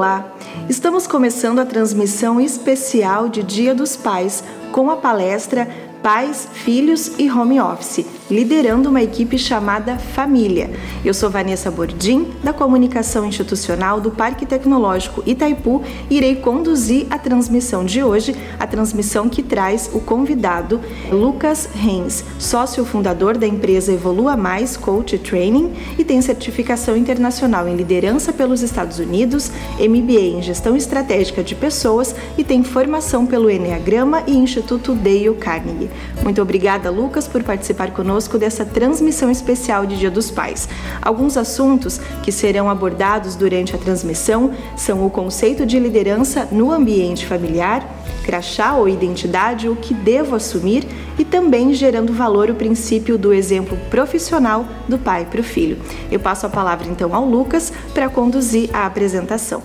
Olá! Estamos começando a transmissão especial de Dia dos Pais com a palestra Pais, Filhos e Home Office liderando uma equipe chamada Família. Eu sou Vanessa Bordim, da Comunicação Institucional do Parque Tecnológico Itaipu, e irei conduzir a transmissão de hoje, a transmissão que traz o convidado Lucas Reis, sócio fundador da empresa Evolua Mais Coach Training e tem certificação internacional em liderança pelos Estados Unidos, MBA em gestão estratégica de pessoas e tem formação pelo Enneagrama e Instituto Dale Carnegie. Muito obrigada, Lucas, por participar conosco conosco dessa transmissão especial de Dia dos Pais. Alguns assuntos que serão abordados durante a transmissão são o conceito de liderança no ambiente familiar, crachá ou identidade, o que devo assumir e também gerando valor o princípio do exemplo profissional do pai para o filho. Eu passo a palavra então ao Lucas para conduzir a apresentação.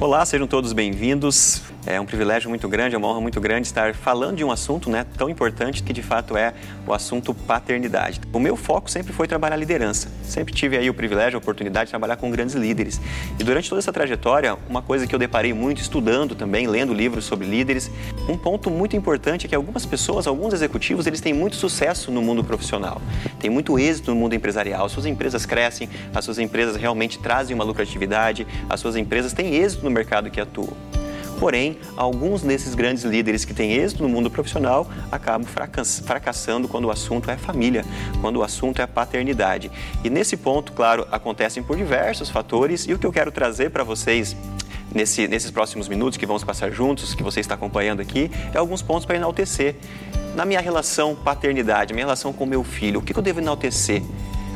Olá, sejam todos bem-vindos. É um privilégio muito grande, é uma honra muito grande estar falando de um assunto né, tão importante que de fato é o assunto paternidade. O meu foco sempre foi trabalhar liderança. Sempre tive aí o privilégio, a oportunidade de trabalhar com grandes líderes. E durante toda essa trajetória, uma coisa que eu deparei muito estudando também, lendo livros sobre líderes, um ponto muito importante é que algumas pessoas, alguns executivos, eles têm muito sucesso no mundo profissional, têm muito êxito no mundo empresarial. As suas empresas crescem, as suas empresas realmente trazem uma lucratividade, as suas empresas têm êxito no mercado que atuam. Porém, alguns desses grandes líderes que têm êxito no mundo profissional acabam fracassando quando o assunto é família, quando o assunto é paternidade. E nesse ponto, claro, acontecem por diversos fatores e o que eu quero trazer para vocês Nesse, nesses próximos minutos que vamos passar juntos, que você está acompanhando aqui, é alguns pontos para enaltecer. Na minha relação paternidade, minha relação com meu filho, o que eu devo enaltecer?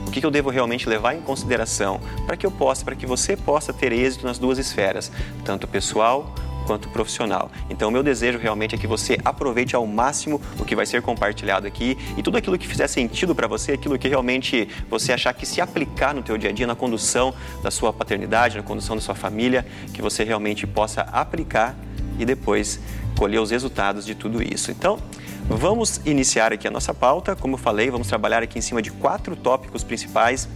O que eu devo realmente levar em consideração para que eu possa, para que você possa ter êxito nas duas esferas, tanto pessoal quanto profissional. Então, meu desejo realmente é que você aproveite ao máximo o que vai ser compartilhado aqui e tudo aquilo que fizer sentido para você, aquilo que realmente você achar que se aplicar no teu dia a dia, na condução da sua paternidade, na condução da sua família, que você realmente possa aplicar e depois colher os resultados de tudo isso. Então, vamos iniciar aqui a nossa pauta. Como eu falei, vamos trabalhar aqui em cima de quatro tópicos principais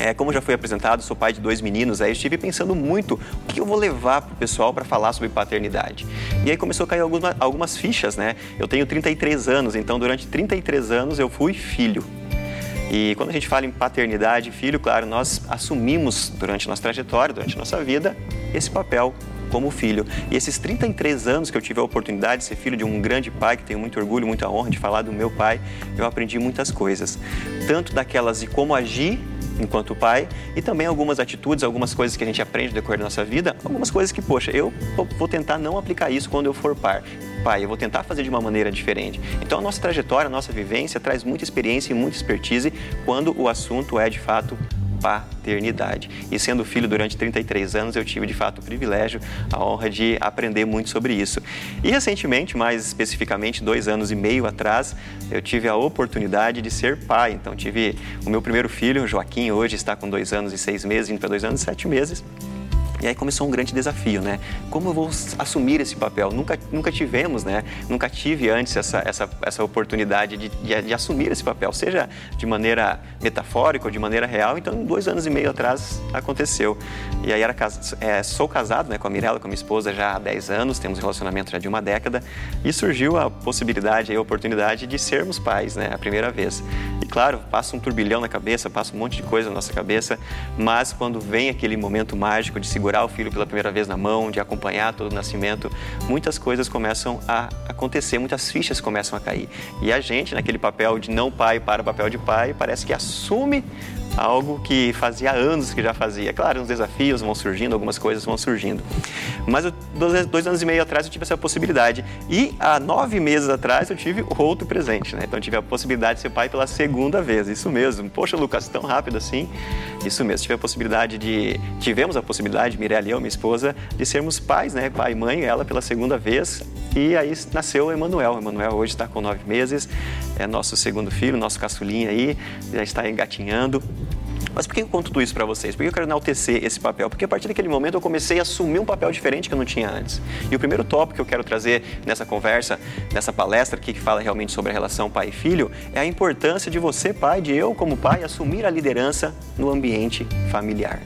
é, como já foi apresentado, sou pai de dois meninos, aí estive pensando muito o que eu vou levar para o pessoal para falar sobre paternidade. E aí começou a cair algumas, algumas fichas, né? Eu tenho 33 anos, então durante 33 anos eu fui filho. E quando a gente fala em paternidade, filho, claro, nós assumimos durante nossa trajetória, durante nossa vida, esse papel como filho. E esses 33 anos que eu tive a oportunidade de ser filho de um grande pai, que tenho muito orgulho, muita honra de falar do meu pai, eu aprendi muitas coisas. Tanto daquelas de como agir enquanto pai e também algumas atitudes, algumas coisas que a gente aprende no decorrer da nossa vida, algumas coisas que, poxa, eu vou tentar não aplicar isso quando eu for pai. Pai, eu vou tentar fazer de uma maneira diferente. Então, a nossa trajetória, a nossa vivência traz muita experiência e muita expertise quando o assunto é de fato paternidade. E sendo filho durante 33 anos, eu tive de fato o privilégio, a honra de aprender muito sobre isso. E recentemente, mais especificamente dois anos e meio atrás, eu tive a oportunidade de ser pai. Então, tive o meu primeiro filho, Joaquim, hoje está com dois anos e seis meses, indo para dois anos e sete meses. E aí começou um grande desafio, né? Como eu vou assumir esse papel? Nunca, nunca tivemos, né? Nunca tive antes essa, essa, essa oportunidade de, de, de assumir esse papel, seja de maneira metafórica ou de maneira real. Então, dois anos e meio atrás aconteceu. E aí era, é, sou casado né, com a Mirella, com a minha esposa já há 10 anos, temos um relacionamento já de uma década. E surgiu a possibilidade, a oportunidade de sermos pais, né? A primeira vez. E claro, passa um turbilhão na cabeça, passa um monte de coisa na nossa cabeça, mas quando vem aquele momento mágico de segurar segurar o filho pela primeira vez na mão, de acompanhar todo o nascimento, muitas coisas começam a acontecer, muitas fichas começam a cair. E a gente, naquele papel de não pai para o papel de pai, parece que assume algo que fazia anos que já fazia. Claro, uns desafios vão surgindo, algumas coisas vão surgindo. Mas eu, dois, dois, anos e meio atrás eu tive essa possibilidade. E há nove meses atrás eu tive outro presente, né? Então eu tive a possibilidade de ser pai pela segunda vez. Isso mesmo. Poxa, Lucas, tão rápido assim? Isso mesmo. Tive a possibilidade de. Tivemos a possibilidade, Mirella e eu, minha esposa, de sermos pais, né? Pai e mãe, ela pela segunda vez. E aí nasceu o Emanuel. O Emanuel hoje está com nove meses, é nosso segundo filho, nosso caçulinha aí, já está engatinhando. Mas por que eu conto tudo isso para vocês? Por que eu quero enaltecer esse papel? Porque a partir daquele momento eu comecei a assumir um papel diferente que eu não tinha antes. E o primeiro tópico que eu quero trazer nessa conversa, nessa palestra que fala realmente sobre a relação pai e filho, é a importância de você, pai, de eu como pai, assumir a liderança no ambiente familiar.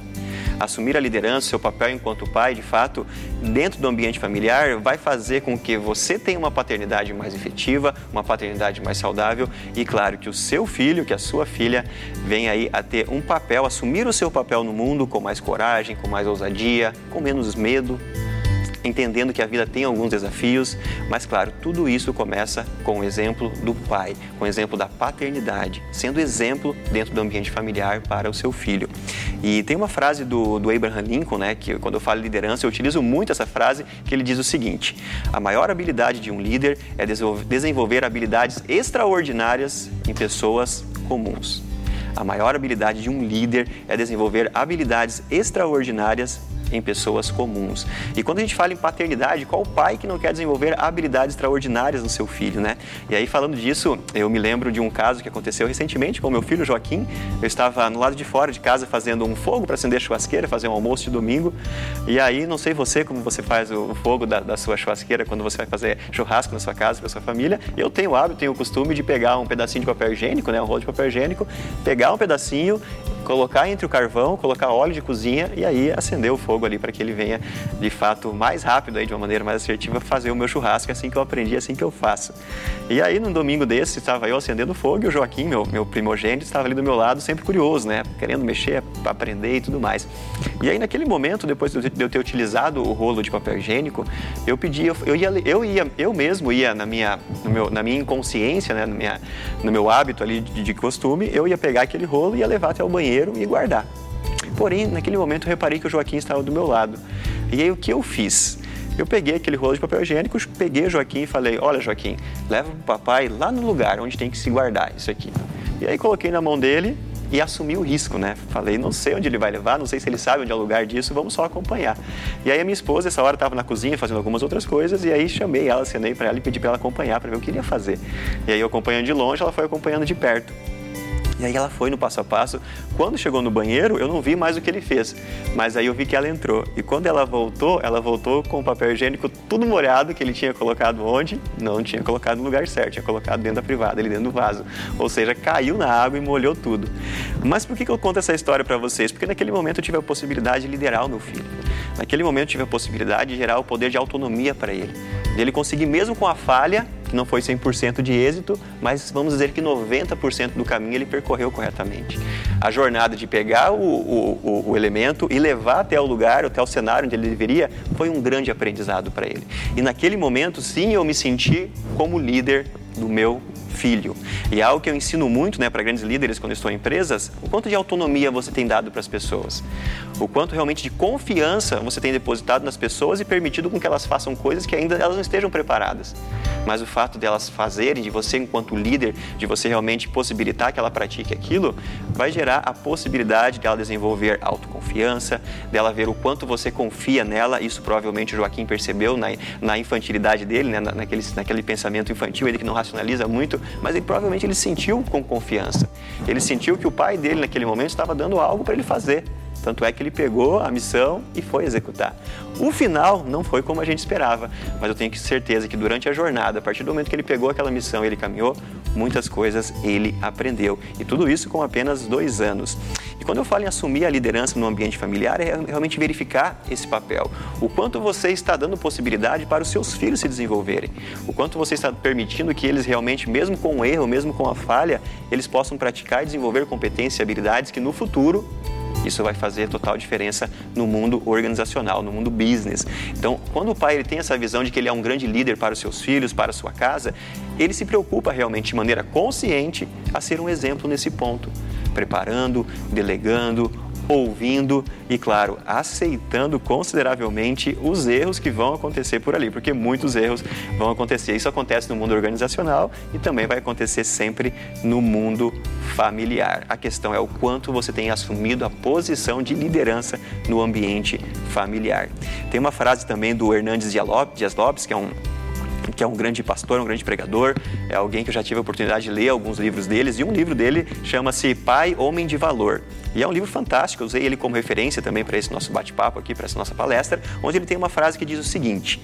Assumir a liderança, seu papel enquanto pai, de fato, dentro do ambiente familiar, vai fazer com que você tenha uma paternidade mais efetiva, uma paternidade mais saudável e, claro, que o seu filho, que a sua filha, venha aí a ter um papel, assumir o seu papel no mundo com mais coragem, com mais ousadia, com menos medo, entendendo que a vida tem alguns desafios, mas claro, tudo isso começa com o exemplo do pai, com o exemplo da paternidade, sendo exemplo dentro do ambiente familiar para o seu filho. E tem uma frase do, do Abraham Lincoln, né, que quando eu falo liderança, eu utilizo muito essa frase, que ele diz o seguinte: a maior habilidade de um líder é desenvolver habilidades extraordinárias em pessoas comuns. A maior habilidade de um líder é desenvolver habilidades extraordinárias em pessoas comuns. E quando a gente fala em paternidade, qual pai que não quer desenvolver habilidades extraordinárias no seu filho, né? E aí, falando disso, eu me lembro de um caso que aconteceu recentemente com meu filho Joaquim. Eu estava no lado de fora de casa fazendo um fogo para acender a churrasqueira, fazer um almoço de domingo. E aí, não sei você como você faz o fogo da, da sua churrasqueira quando você vai fazer churrasco na sua casa, para sua família. Eu tenho o hábito, tenho o costume de pegar um pedacinho de papel higiênico, né, um rolo de papel higiênico, pegar um pedacinho, colocar entre o carvão, colocar óleo de cozinha e aí acender o fogo ali para que ele venha de fato mais rápido aí de uma maneira mais assertiva fazer o meu churrasco assim que eu aprendi, assim que eu faço. E aí num domingo desse estava eu acendendo fogo e o Joaquim, meu, meu primogênito, estava ali do meu lado sempre curioso, né, querendo mexer, aprender e tudo mais. E aí naquele momento, depois de eu ter utilizado o rolo de papel higiênico, eu pedi, eu, eu ia, eu ia, eu mesmo ia na minha, meu, na minha inconsciência, né, no, minha, no meu hábito ali de, de costume, eu ia pegar aquele rolo e ia levar até o banheiro e guardar. Porém, naquele momento eu reparei que o Joaquim estava do meu lado. E aí o que eu fiz? Eu peguei aquele rolo de papel higiênico, peguei o Joaquim e falei: Olha, Joaquim, leva o papai lá no lugar onde tem que se guardar isso aqui. E aí coloquei na mão dele e assumi o risco, né? Falei, não sei onde ele vai levar, não sei se ele sabe onde é o lugar disso, vamos só acompanhar. E aí a minha esposa, essa hora, estava na cozinha fazendo algumas outras coisas, e aí chamei ela, acenei para ela e pedi para ela acompanhar, para ver o que ele ia fazer. E aí eu acompanhando de longe, ela foi acompanhando de perto. E aí ela foi no passo a passo. Quando chegou no banheiro, eu não vi mais o que ele fez, mas aí eu vi que ela entrou. E quando ela voltou, ela voltou com o papel higiênico tudo molhado que ele tinha colocado onde? Não tinha colocado no lugar certo, tinha colocado dentro da privada, ali dentro do vaso. Ou seja, caiu na água e molhou tudo. Mas por que eu conto essa história para vocês? Porque naquele momento eu tive a possibilidade de liderar o meu filho. Naquele momento eu tive a possibilidade de gerar o poder de autonomia para ele. De ele conseguir, mesmo com a falha, que não foi 100% de êxito, mas vamos dizer que 90% do caminho ele percorreu corretamente. A jornada de pegar o, o, o, elemento e levar até o lugar, até o cenário onde ele deveria, foi um grande aprendizado para ele. E naquele momento, sim, eu me senti como líder do meu filho. E é algo que eu ensino muito né, para grandes líderes quando estou em empresas, o quanto de autonomia você tem dado para as pessoas. O quanto realmente de confiança você tem depositado nas pessoas e permitido com que elas façam coisas que ainda elas não estejam preparadas. Mas o fato delas fazerem, de você enquanto líder, de você realmente possibilitar que ela pratique aquilo, vai gerar a possibilidade dela desenvolver autoconfiança, dela ver o quanto você confia nela. Isso provavelmente o Joaquim percebeu na, na infantilidade dele, né, naquele, naquele pensamento infantil, ele que não racionaliza muito, mas ele provavelmente ele sentiu com confiança. Ele sentiu que o pai dele naquele momento estava dando algo para ele fazer. Tanto é que ele pegou a missão e foi executar. O final não foi como a gente esperava, mas eu tenho certeza que durante a jornada, a partir do momento que ele pegou aquela missão ele caminhou, muitas coisas ele aprendeu. E tudo isso com apenas dois anos. E quando eu falo em assumir a liderança no ambiente familiar, é realmente verificar esse papel. O quanto você está dando possibilidade para os seus filhos se desenvolverem. O quanto você está permitindo que eles realmente, mesmo com o erro, mesmo com a falha, eles possam praticar e desenvolver competências e habilidades que no futuro isso vai fazer total diferença no mundo organizacional, no mundo business. Então, quando o pai ele tem essa visão de que ele é um grande líder para os seus filhos, para a sua casa, ele se preocupa realmente de maneira consciente a ser um exemplo nesse ponto, preparando, delegando, ouvindo e, claro, aceitando consideravelmente os erros que vão acontecer por ali, porque muitos erros vão acontecer. Isso acontece no mundo organizacional e também vai acontecer sempre no mundo familiar. A questão é o quanto você tem assumido a posição de liderança no ambiente familiar. Tem uma frase também do Hernandes Dias Lopes, que é um que é um grande pastor, um grande pregador, é alguém que eu já tive a oportunidade de ler alguns livros deles, e um livro dele chama-se Pai, Homem de Valor. E é um livro fantástico, eu usei ele como referência também para esse nosso bate-papo aqui, para essa nossa palestra, onde ele tem uma frase que diz o seguinte: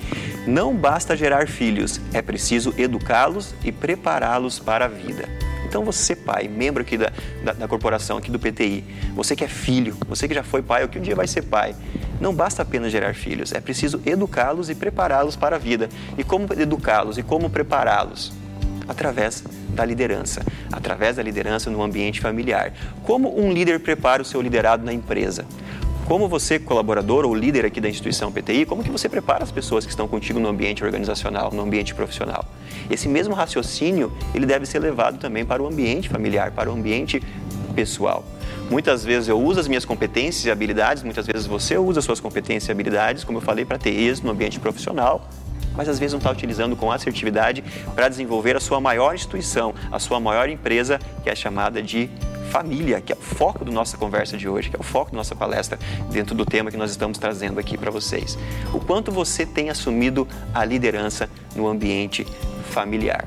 Não basta gerar filhos, é preciso educá-los e prepará-los para a vida. Então você, pai, membro aqui da, da, da corporação, aqui do PTI, você que é filho, você que já foi pai ou que um dia vai ser pai, não basta apenas gerar filhos, é preciso educá-los e prepará-los para a vida. E como educá-los e como prepará-los? Através da liderança, através da liderança no ambiente familiar. Como um líder prepara o seu liderado na empresa? Como você, colaborador ou líder aqui da instituição PTI, como que você prepara as pessoas que estão contigo no ambiente organizacional, no ambiente profissional? Esse mesmo raciocínio, ele deve ser levado também para o ambiente familiar, para o ambiente pessoal. Muitas vezes eu uso as minhas competências e habilidades, muitas vezes você usa as suas competências e habilidades, como eu falei, para ter êxito no ambiente profissional, mas às vezes não está utilizando com assertividade para desenvolver a sua maior instituição, a sua maior empresa, que é chamada de família, que é o foco da nossa conversa de hoje, que é o foco da nossa palestra dentro do tema que nós estamos trazendo aqui para vocês. O quanto você tem assumido a liderança no ambiente familiar.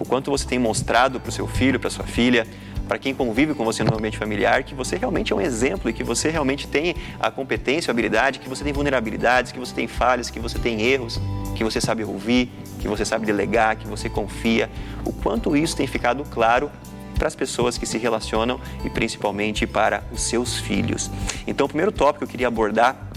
O quanto você tem mostrado para o seu filho, para sua filha, para quem convive com você no ambiente familiar, que você realmente é um exemplo e que você realmente tem a competência, a habilidade, que você tem vulnerabilidades, que você tem falhas, que você tem erros, que você sabe ouvir, que você sabe delegar, que você confia. O quanto isso tem ficado claro para as pessoas que se relacionam e principalmente para os seus filhos. Então, o primeiro tópico que eu queria abordar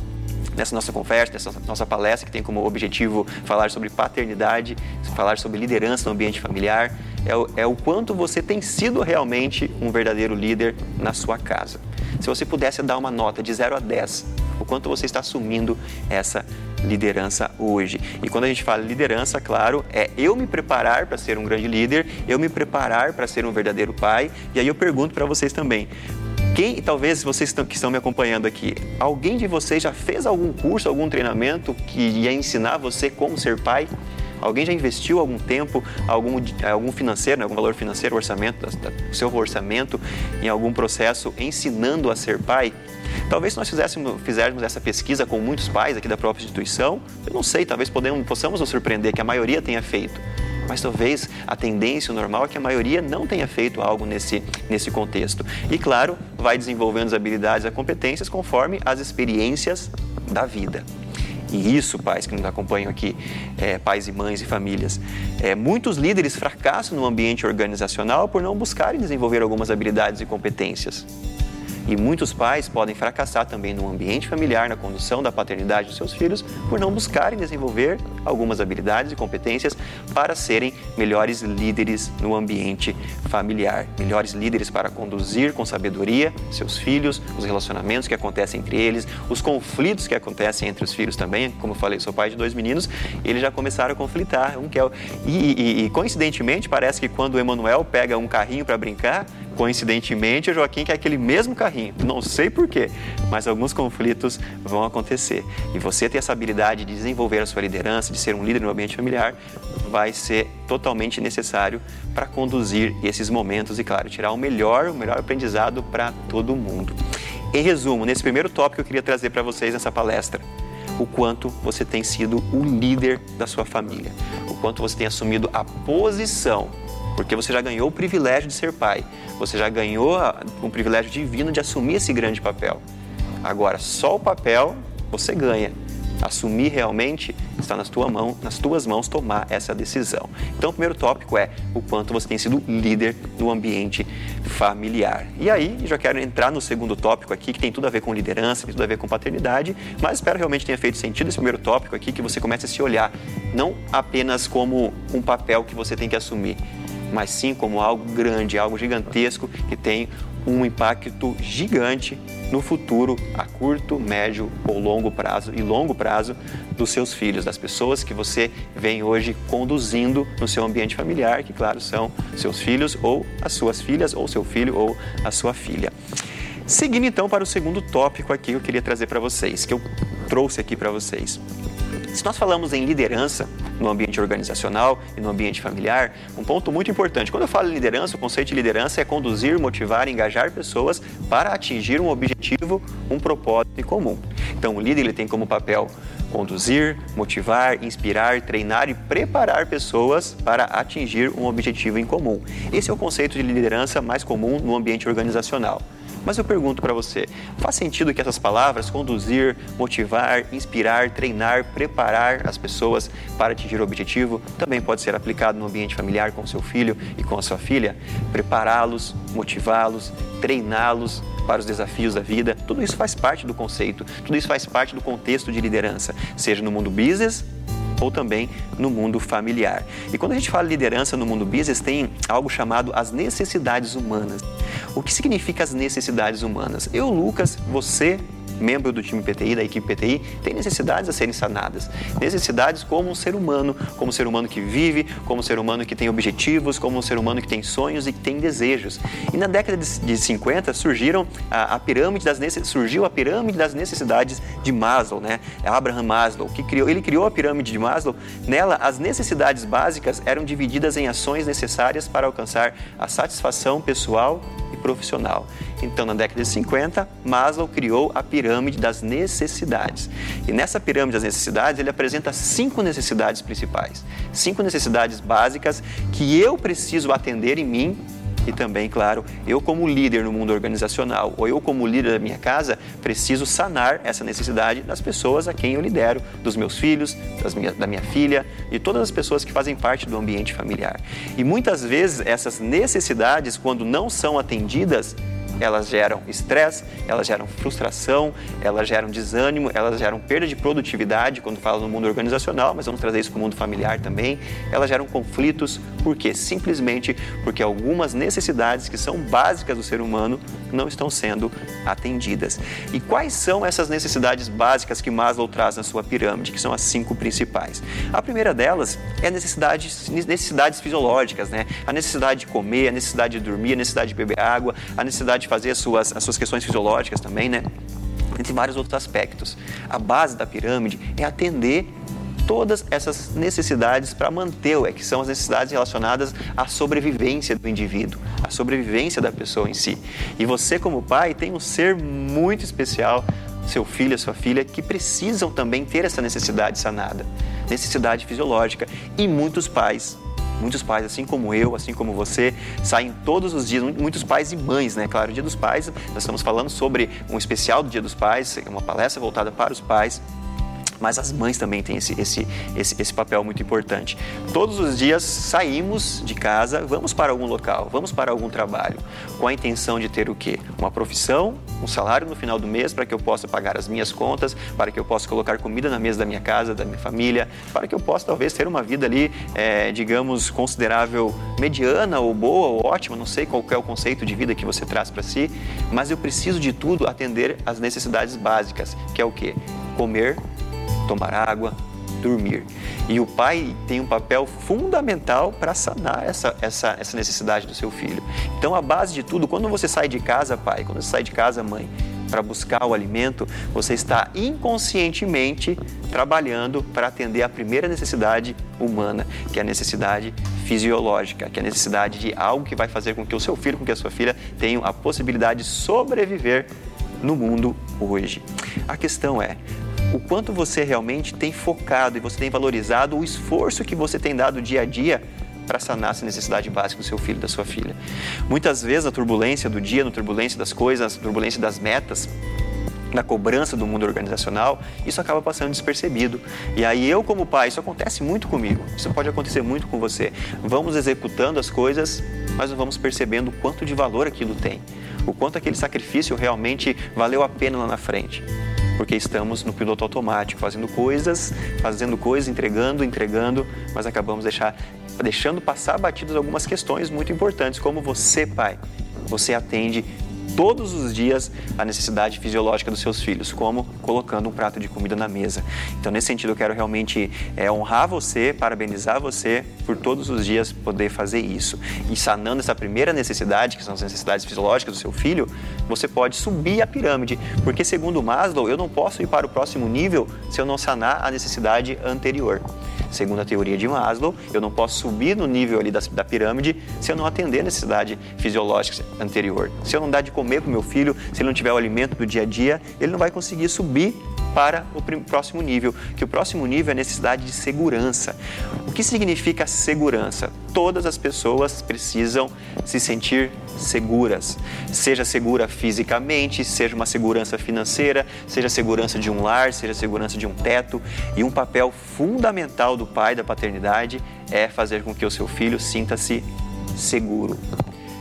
nessa nossa conversa, nessa nossa palestra, que tem como objetivo falar sobre paternidade, falar sobre liderança no ambiente familiar, é o, é o quanto você tem sido realmente um verdadeiro líder na sua casa. Se você pudesse dar uma nota de 0 a 10, o quanto você está assumindo essa liderança hoje. E quando a gente fala liderança, claro, é eu me preparar para ser um grande líder, eu me preparar para ser um verdadeiro pai. E aí eu pergunto para vocês também, quem, talvez vocês que estão me acompanhando aqui, alguém de vocês já fez algum curso, algum treinamento que ia ensinar você como ser pai? Alguém já investiu algum tempo, algum, algum financeiro, né, algum valor financeiro, orçamento, seu orçamento em algum processo ensinando a ser pai? Talvez se nós fizéssemos, fizéssemos essa pesquisa com muitos pais aqui da própria instituição, eu não sei, talvez podemos, possamos nos surpreender que a maioria tenha feito mas talvez a tendência, normal é que a maioria não tenha feito algo nesse, nesse contexto. E claro, vai desenvolvendo as habilidades e as competências conforme as experiências da vida. E isso, pais que nos acompanham aqui, é, pais e mães e famílias, é, muitos líderes fracassam no ambiente organizacional por não buscarem desenvolver algumas habilidades e competências. E muitos pais podem fracassar também no ambiente familiar, na condução da paternidade dos seus filhos, por não buscarem desenvolver algumas habilidades e competências para serem melhores líderes no ambiente familiar. Melhores líderes para conduzir com sabedoria seus filhos, os relacionamentos que acontecem entre eles, os conflitos que acontecem entre os filhos também. Como eu falei, sou pai de dois meninos, eles já começaram a conflitar. Um quer... É e, e, e coincidentemente, parece que quando o Emanuel pega um carrinho para brincar, Coincidentemente, o Joaquim quer aquele mesmo carrinho. Não sei porquê, mas alguns conflitos vão acontecer. E você ter essa habilidade de desenvolver a sua liderança, de ser um líder no ambiente familiar, vai ser totalmente necessário para conduzir esses momentos e, claro, tirar o melhor, o melhor aprendizado para todo mundo. Em resumo, nesse primeiro tópico eu queria trazer para vocês nessa palestra o quanto você tem sido o líder da sua família, o quanto você tem assumido a posição porque você já ganhou o privilégio de ser pai, você já ganhou o privilégio divino de assumir esse grande papel. Agora, só o papel você ganha. Assumir realmente está nas, tua mão, nas tuas mãos tomar essa decisão. Então, o primeiro tópico é o quanto você tem sido líder no ambiente familiar. E aí, já quero entrar no segundo tópico aqui, que tem tudo a ver com liderança, tem tudo a ver com paternidade, mas espero realmente tenha feito sentido esse primeiro tópico aqui, que você comece a se olhar não apenas como um papel que você tem que assumir, mas sim como algo grande, algo gigantesco que tem um impacto gigante no futuro, a curto, médio ou longo prazo e longo prazo dos seus filhos, das pessoas que você vem hoje conduzindo no seu ambiente familiar, que claro são seus filhos ou as suas filhas, ou seu filho ou a sua filha. Seguindo então para o segundo tópico aqui que eu queria trazer para vocês, que eu trouxe aqui para vocês. Se nós falamos em liderança no ambiente organizacional e no ambiente familiar, um ponto muito importante. Quando eu falo em liderança, o conceito de liderança é conduzir, motivar, engajar pessoas para atingir um objetivo, um propósito em comum. Então, o líder ele tem como papel conduzir, motivar, inspirar, treinar e preparar pessoas para atingir um objetivo em comum. Esse é o conceito de liderança mais comum no ambiente organizacional. Mas eu pergunto para você, faz sentido que essas palavras conduzir, motivar, inspirar, treinar, preparar as pessoas para atingir o objetivo também pode ser aplicado no ambiente familiar com seu filho e com a sua filha? Prepará-los, motivá-los, treiná-los para os desafios da vida, tudo isso faz parte do conceito, tudo isso faz parte do contexto de liderança, seja no mundo business ou também no mundo familiar. E quando a gente fala liderança no mundo business, tem algo chamado as necessidades humanas. O que significa as necessidades humanas? Eu, Lucas, você, membro do time PTI, da equipe PTI, tem necessidades a serem sanadas. Necessidades como um ser humano, como um ser humano que vive, como um ser humano que tem objetivos, como um ser humano que tem sonhos e que tem desejos. E na década de 50 surgiram a, a pirâmide das surgiu a pirâmide das necessidades de Maslow, né? Abraham Maslow, que criou, ele criou a pirâmide de Maslow. Nela, as necessidades básicas eram divididas em ações necessárias para alcançar a satisfação pessoal e profissional. Então, na década de 50, Maslow criou a pirâmide das necessidades. E nessa pirâmide das necessidades, ele apresenta cinco necessidades principais, cinco necessidades básicas que eu preciso atender em mim e também, claro, eu como líder no mundo organizacional ou eu como líder da minha casa, preciso sanar essa necessidade das pessoas a quem eu lidero, dos meus filhos, minha, da minha filha e todas as pessoas que fazem parte do ambiente familiar. E muitas vezes essas necessidades, quando não são atendidas, elas geram estresse, elas geram frustração, elas geram desânimo, elas geram perda de produtividade quando fala no mundo organizacional, mas vamos trazer isso para o mundo familiar também. Elas geram conflitos, por quê? Simplesmente porque algumas necessidades que são básicas do ser humano não estão sendo atendidas. E quais são essas necessidades básicas que Maslow traz na sua pirâmide, que são as cinco principais? A primeira delas é necessidades, necessidades fisiológicas, né? A necessidade de comer, a necessidade de dormir, a necessidade de beber água, a necessidade fazer as suas, as suas questões fisiológicas também, né? Entre vários outros aspectos. A base da pirâmide é atender todas essas necessidades para manter, é que são as necessidades relacionadas à sobrevivência do indivíduo, à sobrevivência da pessoa em si. E você, como pai, tem um ser muito especial, seu filho, a sua filha, que precisam também ter essa necessidade sanada, necessidade fisiológica. E muitos pais Muitos pais, assim como eu, assim como você, saem todos os dias, muitos pais e mães, né? Claro, o Dia dos Pais, nós estamos falando sobre um especial do Dia dos Pais, uma palestra voltada para os pais mas as mães também têm esse, esse, esse, esse, papel muito importante. Todos os dias saímos de casa, vamos para algum local, vamos para algum trabalho, com a intenção de ter o quê? Uma profissão, um salário no final do mês para que eu possa pagar as minhas contas, para que eu possa colocar comida na mesa da minha casa, da minha família, para que eu possa talvez ter uma vida ali, é, digamos, considerável mediana ou boa ou ótima, não sei qual é o conceito de vida que você traz para si, mas eu preciso de tudo atender às necessidades básicas, que é o quê? Comer, tomar água, dormir. E o pai tem um papel fundamental para sanar essa, essa, essa necessidade do seu filho. Então, a base de tudo, quando você sai de casa, pai, quando você sai de casa, mãe, para buscar o alimento, você está inconscientemente trabalhando para atender a primeira necessidade humana, que é a necessidade fisiológica, que é a necessidade de algo que vai fazer com que o seu filho, com que a sua filha tenham a possibilidade de sobreviver no mundo hoje. A questão é, o quanto você realmente tem focado e você tem valorizado o esforço que você tem dado dia a dia para sanar essa necessidade básica do seu filho, da sua filha. Muitas vezes na turbulência do dia, na turbulência das coisas, na turbulência das metas, na cobrança do mundo organizacional, isso acaba passando despercebido. E aí eu como pai, isso acontece muito comigo, isso pode acontecer muito com você. Vamos executando as coisas, mas não vamos percebendo o quanto de valor aquilo tem, o quanto aquele sacrifício realmente valeu a pena lá na frente porque estamos no piloto automático, fazendo coisas, fazendo coisas, entregando, entregando, mas acabamos deixar, deixando passar batidas algumas questões muito importantes, como você, pai, você atende todos os dias a necessidade fisiológica dos seus filhos, como colocando um prato de comida na mesa. Então, nesse sentido, eu quero realmente é, honrar você, parabenizar você por todos os dias poder fazer isso. E sanando essa primeira necessidade, que são as necessidades fisiológicas do seu filho, você pode subir a pirâmide, porque segundo Maslow, eu não posso ir para o próximo nível se eu não sanar a necessidade anterior. Segundo a teoria de Maslow, eu não posso subir no nível ali da, da pirâmide se eu não atender a necessidade fisiológica anterior. Se eu não dar de comer para o meu filho, se ele não tiver o alimento do dia a dia, ele não vai conseguir subir para o próximo nível, que o próximo nível é a necessidade de segurança. O que significa segurança? Todas as pessoas precisam se sentir seguras. Seja segura fisicamente, seja uma segurança financeira, seja segurança de um lar, seja segurança de um teto. E um papel fundamental do pai da paternidade é fazer com que o seu filho sinta-se seguro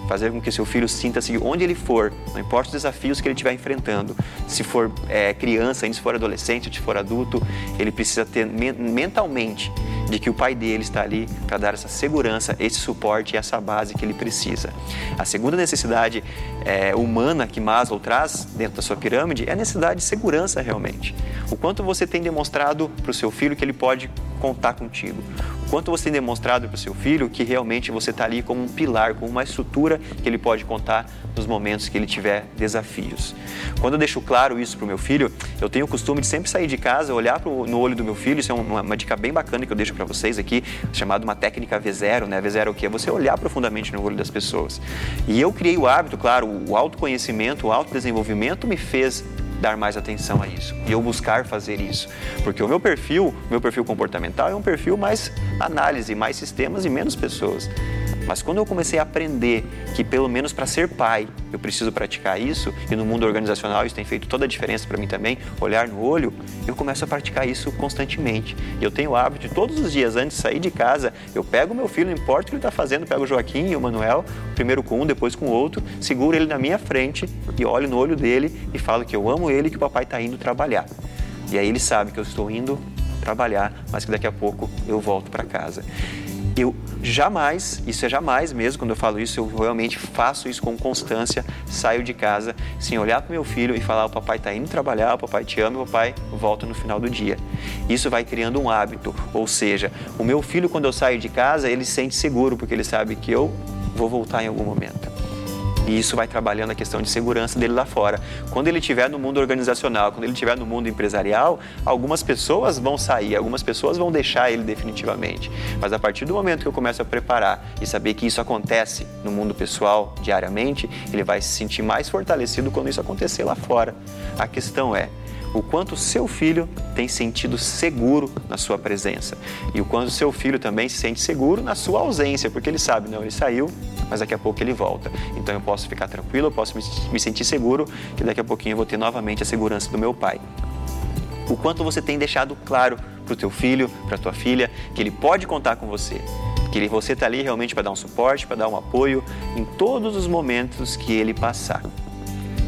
fazer com que seu filho sinta-se onde ele for, não importa os desafios que ele estiver enfrentando, se for é, criança, se for adolescente, se for adulto, ele precisa ter mentalmente de que o pai dele está ali para dar essa segurança, esse suporte e essa base que ele precisa. A segunda necessidade é, humana que Maslow traz dentro da sua pirâmide é a necessidade de segurança realmente. O quanto você tem demonstrado para o seu filho que ele pode contar contigo. Quanto você tem demonstrado para o seu filho que realmente você está ali como um pilar, como uma estrutura que ele pode contar nos momentos que ele tiver desafios. Quando eu deixo claro isso para o meu filho, eu tenho o costume de sempre sair de casa, olhar pro, no olho do meu filho, isso é uma, uma dica bem bacana que eu deixo para vocês aqui, chamada uma técnica V0, né? V0 é o que? É você olhar profundamente no olho das pessoas. E eu criei o hábito, claro, o autoconhecimento, o autodesenvolvimento me fez dar mais atenção a isso e eu buscar fazer isso. Porque o meu perfil, meu perfil comportamental é um perfil mais análise, mais sistemas e menos pessoas. Mas quando eu comecei a aprender que, pelo menos para ser pai, eu preciso praticar isso, e no mundo organizacional isso tem feito toda a diferença para mim também, olhar no olho, eu começo a praticar isso constantemente. E eu tenho o hábito de todos os dias, antes de sair de casa, eu pego meu filho, não importa o que ele está fazendo, pego o Joaquim e o Manuel, primeiro com um, depois com o outro, seguro ele na minha frente e olho no olho dele e falo que eu amo ele e que o papai está indo trabalhar. E aí ele sabe que eu estou indo trabalhar, mas que daqui a pouco eu volto para casa. Eu jamais, isso é jamais mesmo, quando eu falo isso, eu realmente faço isso com constância, saio de casa sem olhar para meu filho e falar: o papai está indo trabalhar, o papai te ama, o papai volta no final do dia. Isso vai criando um hábito, ou seja, o meu filho, quando eu saio de casa, ele se sente seguro, porque ele sabe que eu vou voltar em algum momento. E isso vai trabalhando a questão de segurança dele lá fora. Quando ele estiver no mundo organizacional, quando ele estiver no mundo empresarial, algumas pessoas vão sair, algumas pessoas vão deixar ele definitivamente. Mas a partir do momento que eu começo a preparar e saber que isso acontece no mundo pessoal diariamente, ele vai se sentir mais fortalecido quando isso acontecer lá fora. A questão é, o quanto seu filho tem sentido seguro na sua presença e o quanto seu filho também se sente seguro na sua ausência, porque ele sabe, não, ele saiu, mas daqui a pouco ele volta. Então eu posso ficar tranquilo, eu posso me sentir seguro que daqui a pouquinho eu vou ter novamente a segurança do meu pai. O quanto você tem deixado claro para o teu filho, para tua filha, que ele pode contar com você, que você está ali realmente para dar um suporte, para dar um apoio em todos os momentos que ele passar.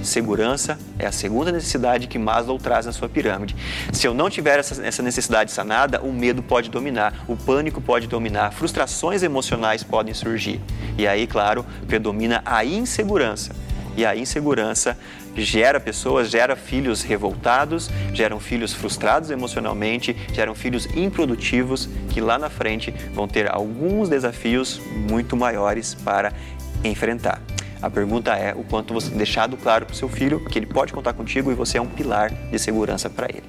Segurança é a segunda necessidade que Maslow traz na sua pirâmide. Se eu não tiver essa necessidade sanada, o medo pode dominar, o pânico pode dominar, frustrações emocionais podem surgir. E aí, claro, predomina a insegurança. E a insegurança gera pessoas, gera filhos revoltados, geram filhos frustrados emocionalmente, geram filhos improdutivos que lá na frente vão ter alguns desafios muito maiores para enfrentar. A pergunta é o quanto você tem deixado claro para o seu filho que ele pode contar contigo e você é um pilar de segurança para ele.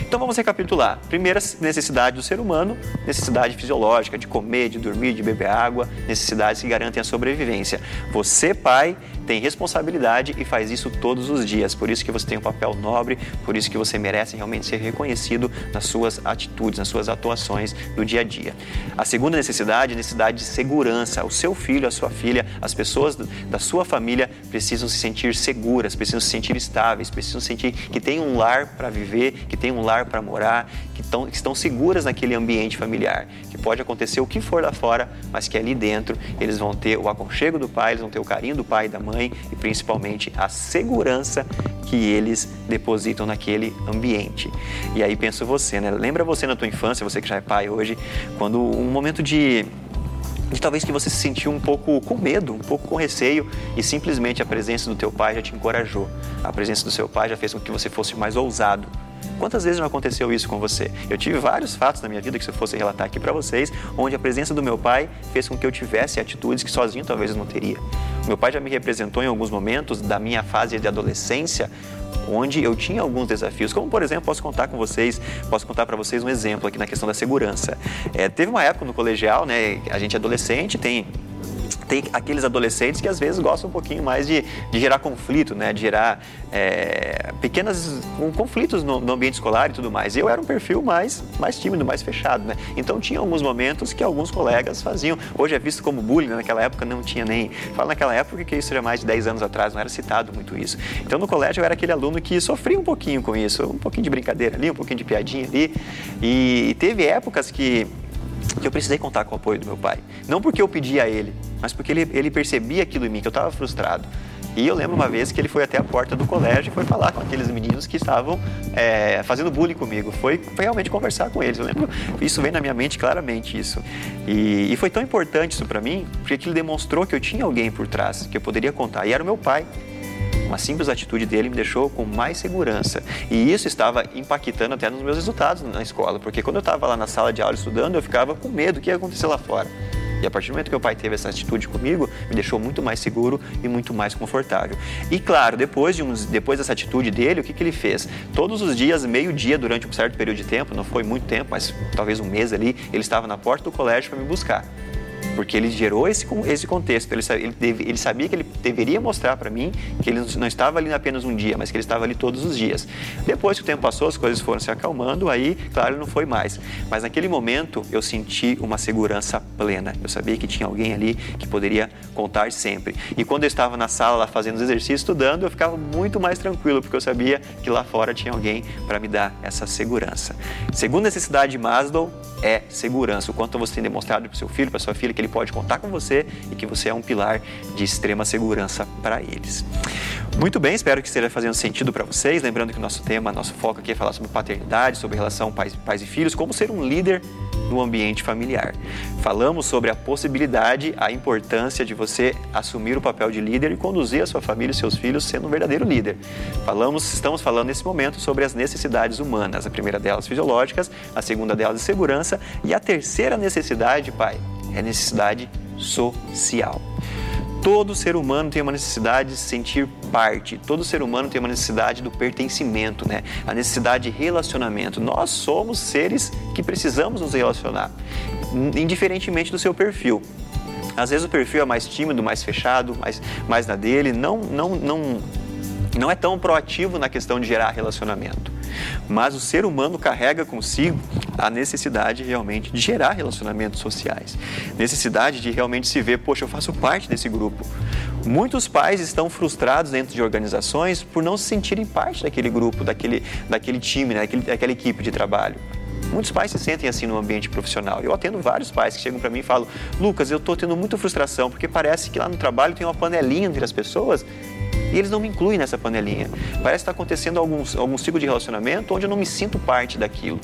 Então vamos recapitular. Primeira necessidade do ser humano, necessidade fisiológica de comer, de dormir, de beber água, necessidades que garantem a sobrevivência. Você, pai, tem responsabilidade e faz isso todos os dias. Por isso que você tem um papel nobre, por isso que você merece realmente ser reconhecido nas suas atitudes, nas suas atuações do dia a dia. A segunda necessidade é a necessidade de segurança. O seu filho, a sua filha, as pessoas da sua família precisam se sentir seguras, precisam se sentir estáveis, precisam sentir que tem um lar para viver, que tem um lar para morar, que, tão, que estão seguras naquele ambiente familiar. Que pode acontecer o que for lá fora, mas que ali dentro eles vão ter o aconchego do pai, eles vão ter o carinho do pai e da mãe mãe e principalmente a segurança que eles depositam naquele ambiente. E aí penso você, né? Lembra você na tua infância, você que já é pai hoje, quando um momento de de talvez que você se sentiu um pouco com medo, um pouco com receio e simplesmente a presença do teu pai já te encorajou. A presença do seu pai já fez com que você fosse mais ousado, Quantas vezes não aconteceu isso com você? Eu tive vários fatos na minha vida que se eu fosse relatar aqui para vocês, onde a presença do meu pai fez com que eu tivesse atitudes que sozinho talvez eu não teria. Meu pai já me representou em alguns momentos da minha fase de adolescência, onde eu tinha alguns desafios, como por exemplo, posso contar com vocês, posso contar para vocês um exemplo aqui na questão da segurança. É, teve uma época no colegial, né, a gente é adolescente, tem tem aqueles adolescentes que às vezes gostam um pouquinho mais de, de gerar conflito, né? De gerar é, pequenos conflitos no, no, ambiente escolar e tudo mais. Eu era um perfil mais, mais tímido, mais fechado, né? Então tinha alguns momentos que alguns colegas faziam. Hoje é visto como bullying, né? naquela época não tinha nem... Fala naquela época que isso era mais de 10 anos atrás, não era citado muito isso. Então no colégio eu era aquele aluno que sofria um pouquinho com isso, um pouquinho de brincadeira ali, um pouquinho de piadinha ali. E, e teve épocas que que eu precisei contar com o apoio do meu pai. Não porque eu pedi a ele, mas porque ele, ele percebia aquilo em mim, que eu estava frustrado. E eu lembro uma vez que ele foi até a porta do colégio e foi falar com aqueles meninos que estavam é, fazendo bullying comigo. Foi, foi, realmente conversar com eles. Eu lembro, isso vem na minha mente claramente isso. E, e foi tão importante isso para mim, porque aquilo demonstrou que eu tinha alguém por trás, que eu poderia contar. E era o meu pai. Uma simples atitude dele me deixou com mais segurança. E isso estava impactando até nos meus resultados na escola, porque quando eu estava lá na sala de aula estudando, eu ficava com medo do que ia acontecer lá fora. E a partir do momento que meu pai teve essa atitude comigo, me deixou muito mais seguro e muito mais confortável. E claro, depois, de uns, depois dessa atitude dele, o que, que ele fez? Todos os dias, meio-dia, durante um certo período de tempo, não foi muito tempo, mas talvez um mês ali, ele estava na porta do colégio para me buscar porque ele gerou esse, esse contexto. Ele, ele, ele sabia que ele deveria mostrar para mim que ele não estava ali apenas um dia, mas que ele estava ali todos os dias. Depois que o tempo passou, as coisas foram se acalmando, aí, claro, não foi mais. Mas naquele momento eu senti uma segurança plena. Eu sabia que tinha alguém ali que poderia contar sempre. E quando eu estava na sala lá fazendo os exercícios, estudando, eu ficava muito mais tranquilo, porque eu sabia que lá fora tinha alguém para me dar essa segurança. Segunda necessidade de Maslow é segurança. O quanto você tem demonstrado para seu filho, para sua filha, que ele pode contar com você e que você é um pilar de extrema segurança para eles. Muito bem, espero que esteja fazendo sentido para vocês. Lembrando que o nosso tema, nosso foco aqui é falar sobre paternidade, sobre relação pais, pais e filhos, como ser um líder no ambiente familiar. Falamos sobre a possibilidade, a importância de você assumir o papel de líder e conduzir a sua família e seus filhos sendo um verdadeiro líder. Falamos, estamos falando nesse momento sobre as necessidades humanas, a primeira delas fisiológicas, a segunda delas de segurança e a terceira necessidade, pai, é necessidade social. Todo ser humano tem uma necessidade de se sentir parte. Todo ser humano tem uma necessidade do pertencimento, né? A necessidade de relacionamento. Nós somos seres que precisamos nos relacionar, indiferentemente do seu perfil. Às vezes o perfil é mais tímido, mais fechado, mais, mais na dele, não, não, não, não é tão proativo na questão de gerar relacionamento. Mas o ser humano carrega consigo a necessidade realmente de gerar relacionamentos sociais, necessidade de realmente se ver, poxa, eu faço parte desse grupo. Muitos pais estão frustrados dentro de organizações por não se sentirem parte daquele grupo, daquele, daquele time, né, daquele, daquela equipe de trabalho. Muitos pais se sentem assim no ambiente profissional. Eu atendo vários pais que chegam para mim e falam: Lucas, eu estou tendo muita frustração porque parece que lá no trabalho tem uma panelinha entre as pessoas e eles não me incluem nessa panelinha. Parece que está acontecendo algum, algum ciclo de relacionamento onde eu não me sinto parte daquilo.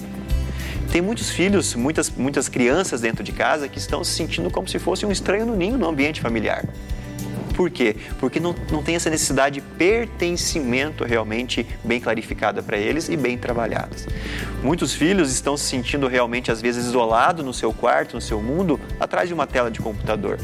Tem muitos filhos, muitas, muitas crianças dentro de casa que estão se sentindo como se fosse um estranho no ninho no ambiente familiar. Por quê? Porque não, não tem essa necessidade de pertencimento realmente bem clarificada para eles e bem trabalhadas. Muitos filhos estão se sentindo realmente, às vezes, isolados no seu quarto, no seu mundo, atrás de uma tela de computador.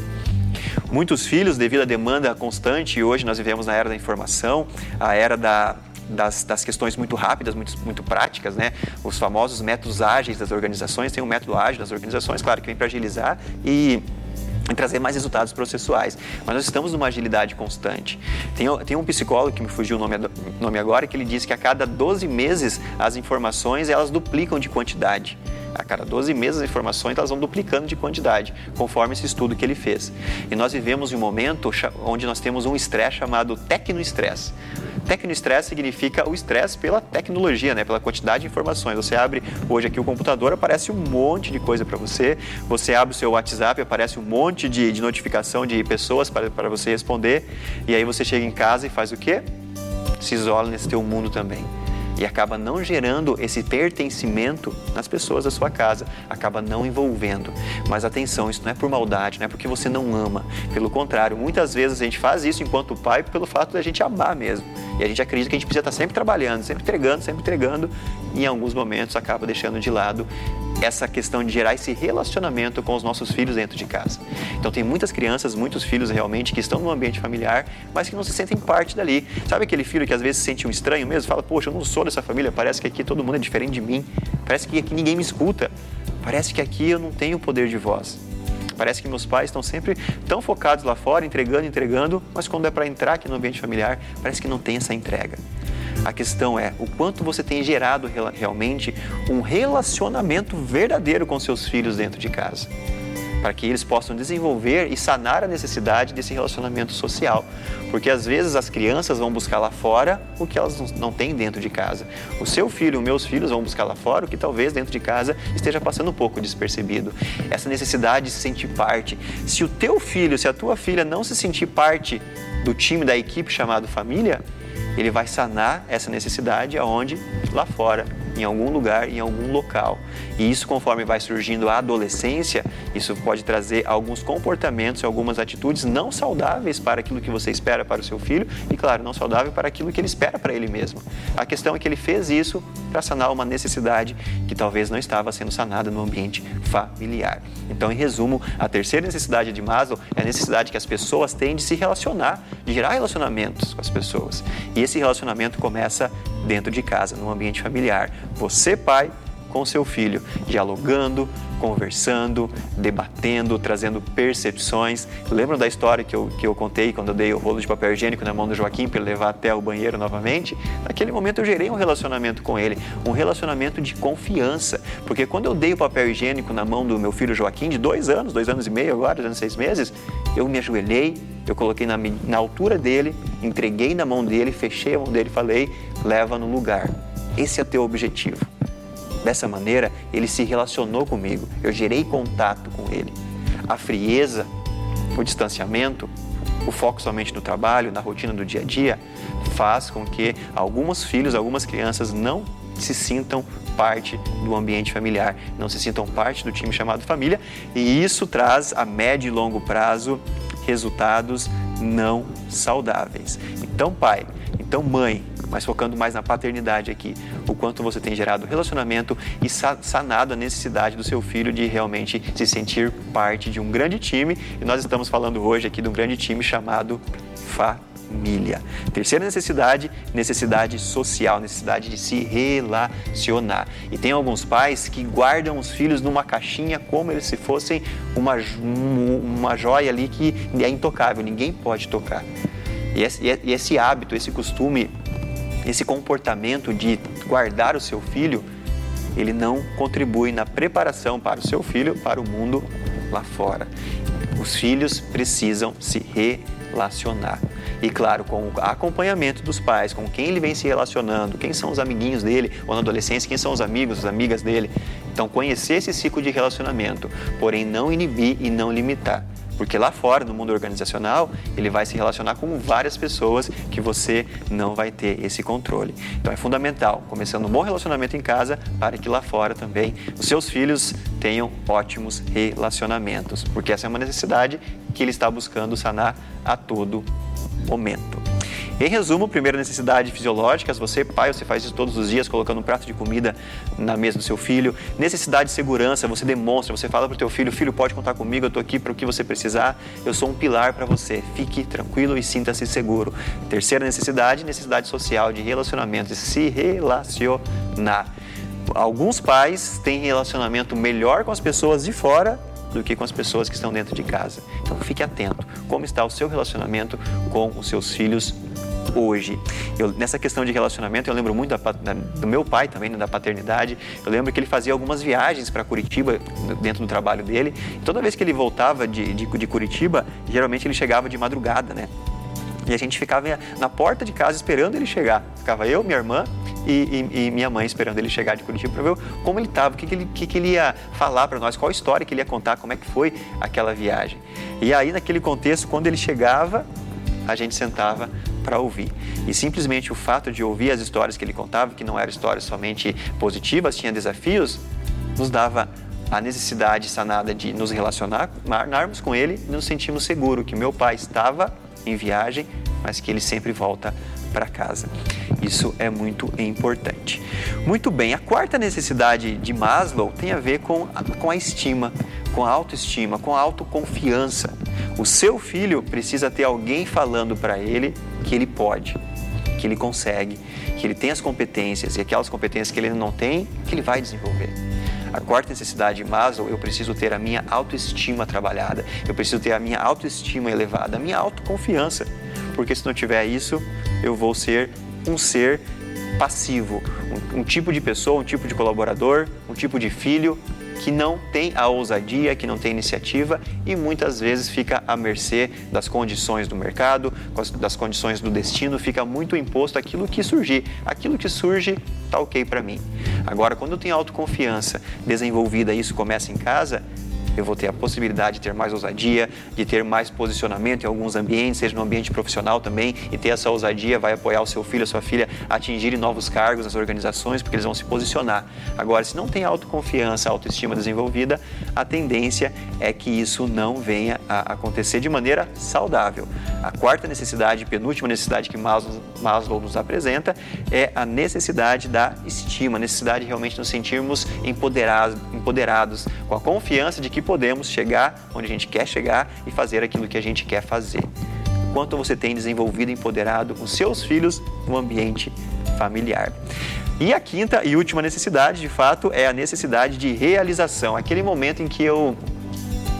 Muitos filhos, devido à demanda constante, e hoje nós vivemos na era da informação, a era da das, das, questões muito rápidas, muito, muito práticas, né? Os famosos métodos ágeis das organizações, tem um método ágil das organizações, claro, que vem para agilizar e e trazer mais resultados processuais. Mas nós estamos numa agilidade constante. Tem, tem um psicólogo que me fugiu o nome, nome agora que ele diz que a cada 12 meses as informações elas duplicam de quantidade. A cada 12 meses as informações elas vão duplicando de quantidade, conforme esse estudo que ele fez. E nós vivemos em um momento onde nós temos um estresse chamado tecnoestresse. Tecnoestresse significa o estresse pela tecnologia, né? pela quantidade de informações. Você abre hoje aqui o computador, aparece um monte de coisa para você. Você abre o seu WhatsApp, aparece um monte de, de notificação de pessoas para, para você responder. E aí você chega em casa e faz o quê? Se isola nesse teu mundo também e acaba não gerando esse pertencimento nas pessoas da sua casa, acaba não envolvendo. Mas atenção, isso não é por maldade, não é porque você não ama. Pelo contrário, muitas vezes a gente faz isso enquanto pai pelo fato da gente amar mesmo. E a gente acredita que a gente precisa estar sempre trabalhando, sempre entregando, sempre entregando, e em alguns momentos acaba deixando de lado essa questão de gerar esse relacionamento com os nossos filhos dentro de casa. Então tem muitas crianças, muitos filhos realmente que estão no ambiente familiar, mas que não se sentem parte dali. Sabe aquele filho que às vezes se sente um estranho mesmo? Fala, poxa, eu não sou dessa família, parece que aqui todo mundo é diferente de mim, parece que aqui ninguém me escuta, parece que aqui eu não tenho poder de voz. Parece que meus pais estão sempre tão focados lá fora, entregando, entregando, mas quando é para entrar aqui no ambiente familiar, parece que não tem essa entrega. A questão é o quanto você tem gerado realmente um relacionamento verdadeiro com seus filhos dentro de casa para que eles possam desenvolver e sanar a necessidade desse relacionamento social. Porque às vezes as crianças vão buscar lá fora o que elas não têm dentro de casa. O seu filho, os meus filhos vão buscar lá fora o que talvez dentro de casa esteja passando um pouco despercebido. Essa necessidade de se sentir parte. Se o teu filho, se a tua filha não se sentir parte do time, da equipe chamado família, ele vai sanar essa necessidade aonde? Lá fora, em algum lugar, em algum local. E isso, conforme vai surgindo a adolescência, isso pode trazer alguns comportamentos e algumas atitudes não saudáveis para aquilo que você espera para o seu filho e, claro, não saudável para aquilo que ele espera para ele mesmo. A questão é que ele fez isso para sanar uma necessidade que talvez não estava sendo sanada no ambiente familiar. Então, em resumo, a terceira necessidade de Maslow é a necessidade que as pessoas têm de se relacionar, de gerar relacionamentos com as pessoas. E esse relacionamento começa dentro de casa, no ambiente familiar. Você, pai, com seu filho, dialogando, conversando, debatendo, trazendo percepções. Lembram da história que eu, que eu contei quando eu dei o rolo de papel higiênico na mão do Joaquim para ele levar até o banheiro novamente? Naquele momento eu gerei um relacionamento com ele, um relacionamento de confiança. Porque quando eu dei o papel higiênico na mão do meu filho Joaquim, de dois anos, dois anos e meio agora, dois anos e seis meses, eu me ajoelhei, eu coloquei na, na altura dele, entreguei na mão dele, fechei a mão dele e falei: leva no lugar. Esse é o teu objetivo. Dessa maneira, ele se relacionou comigo, eu gerei contato com ele. A frieza, o distanciamento, o foco somente no trabalho, na rotina do dia a dia, faz com que alguns filhos, algumas crianças não se sintam parte do ambiente familiar, não se sintam parte do time chamado família, e isso traz a médio e longo prazo resultados não saudáveis. Então, pai, então mãe, mas focando mais na paternidade aqui, o quanto você tem gerado relacionamento e sanado a necessidade do seu filho de realmente se sentir parte de um grande time. E nós estamos falando hoje aqui de um grande time chamado família. Terceira necessidade, necessidade social, necessidade de se relacionar. E tem alguns pais que guardam os filhos numa caixinha como eles se fossem uma, uma joia ali que é intocável, ninguém pode tocar. E esse, e esse hábito, esse costume esse comportamento de guardar o seu filho, ele não contribui na preparação para o seu filho para o mundo lá fora. Os filhos precisam se relacionar. E claro, com o acompanhamento dos pais, com quem ele vem se relacionando, quem são os amiguinhos dele, ou na adolescência, quem são os amigos, as amigas dele. Então, conhecer esse ciclo de relacionamento, porém não inibir e não limitar. Porque lá fora, no mundo organizacional, ele vai se relacionar com várias pessoas que você não vai ter esse controle. Então é fundamental, começando um bom relacionamento em casa, para que lá fora também os seus filhos tenham ótimos relacionamentos, porque essa é uma necessidade que ele está buscando sanar a todo momento. Em resumo, primeira necessidade fisiológica, você pai, você faz isso todos os dias, colocando um prato de comida na mesa do seu filho. Necessidade de segurança, você demonstra, você fala para o teu filho, filho, pode contar comigo, eu estou aqui para o que você precisar, eu sou um pilar para você. Fique tranquilo e sinta-se seguro. Terceira necessidade, necessidade social, de relacionamento, de se relacionar. Alguns pais têm relacionamento melhor com as pessoas de fora do que com as pessoas que estão dentro de casa. Então fique atento. Como está o seu relacionamento com os seus filhos hoje. Eu, nessa questão de relacionamento, eu lembro muito da, da, do meu pai também, né, da paternidade. Eu lembro que ele fazia algumas viagens para Curitiba dentro do trabalho dele. E toda vez que ele voltava de, de, de Curitiba, geralmente ele chegava de madrugada, né? E a gente ficava na porta de casa esperando ele chegar. Ficava eu, minha irmã e, e, e minha mãe esperando ele chegar de Curitiba para ver como ele estava, o que, que, ele, que, que ele ia falar para nós, qual história que ele ia contar, como é que foi aquela viagem. E aí, naquele contexto, quando ele chegava, a gente sentava para ouvir. E simplesmente o fato de ouvir as histórias que ele contava, que não eram histórias somente positivas, tinha desafios, nos dava a necessidade sanada de nos relacionarmos com ele e nos sentimos seguros que meu pai estava em viagem, mas que ele sempre volta para casa. Isso é muito importante. Muito bem, a quarta necessidade de Maslow tem a ver com a, com a estima, com a autoestima, com a autoconfiança. O seu filho precisa ter alguém falando para ele que ele pode, que ele consegue, que ele tem as competências e aquelas competências que ele não tem, que ele vai desenvolver. A quarta necessidade de Maslow, eu preciso ter a minha autoestima trabalhada, eu preciso ter a minha autoestima elevada, a minha autoconfiança, porque se não tiver isso, eu vou ser um ser passivo, um, um tipo de pessoa, um tipo de colaborador, um tipo de filho que não tem a ousadia, que não tem iniciativa e muitas vezes fica à mercê das condições do mercado, das condições do destino, fica muito imposto aquilo que surgir. Aquilo que surge está ok para mim. Agora, quando eu tenho autoconfiança desenvolvida isso começa em casa, eu vou ter a possibilidade de ter mais ousadia, de ter mais posicionamento em alguns ambientes, seja no ambiente profissional também, e ter essa ousadia vai apoiar o seu filho, a sua filha a atingirem novos cargos nas organizações, porque eles vão se posicionar. Agora, se não tem autoconfiança, autoestima desenvolvida, a tendência é que isso não venha a acontecer de maneira saudável. A quarta necessidade, penúltima necessidade que Maslow nos apresenta é a necessidade da estima, necessidade de realmente nos sentirmos empoderados, empoderados com a confiança de que podemos chegar onde a gente quer chegar e fazer aquilo que a gente quer fazer. Quanto você tem desenvolvido e empoderado os seus filhos no ambiente familiar. E a quinta e última necessidade, de fato, é a necessidade de realização, aquele momento em que eu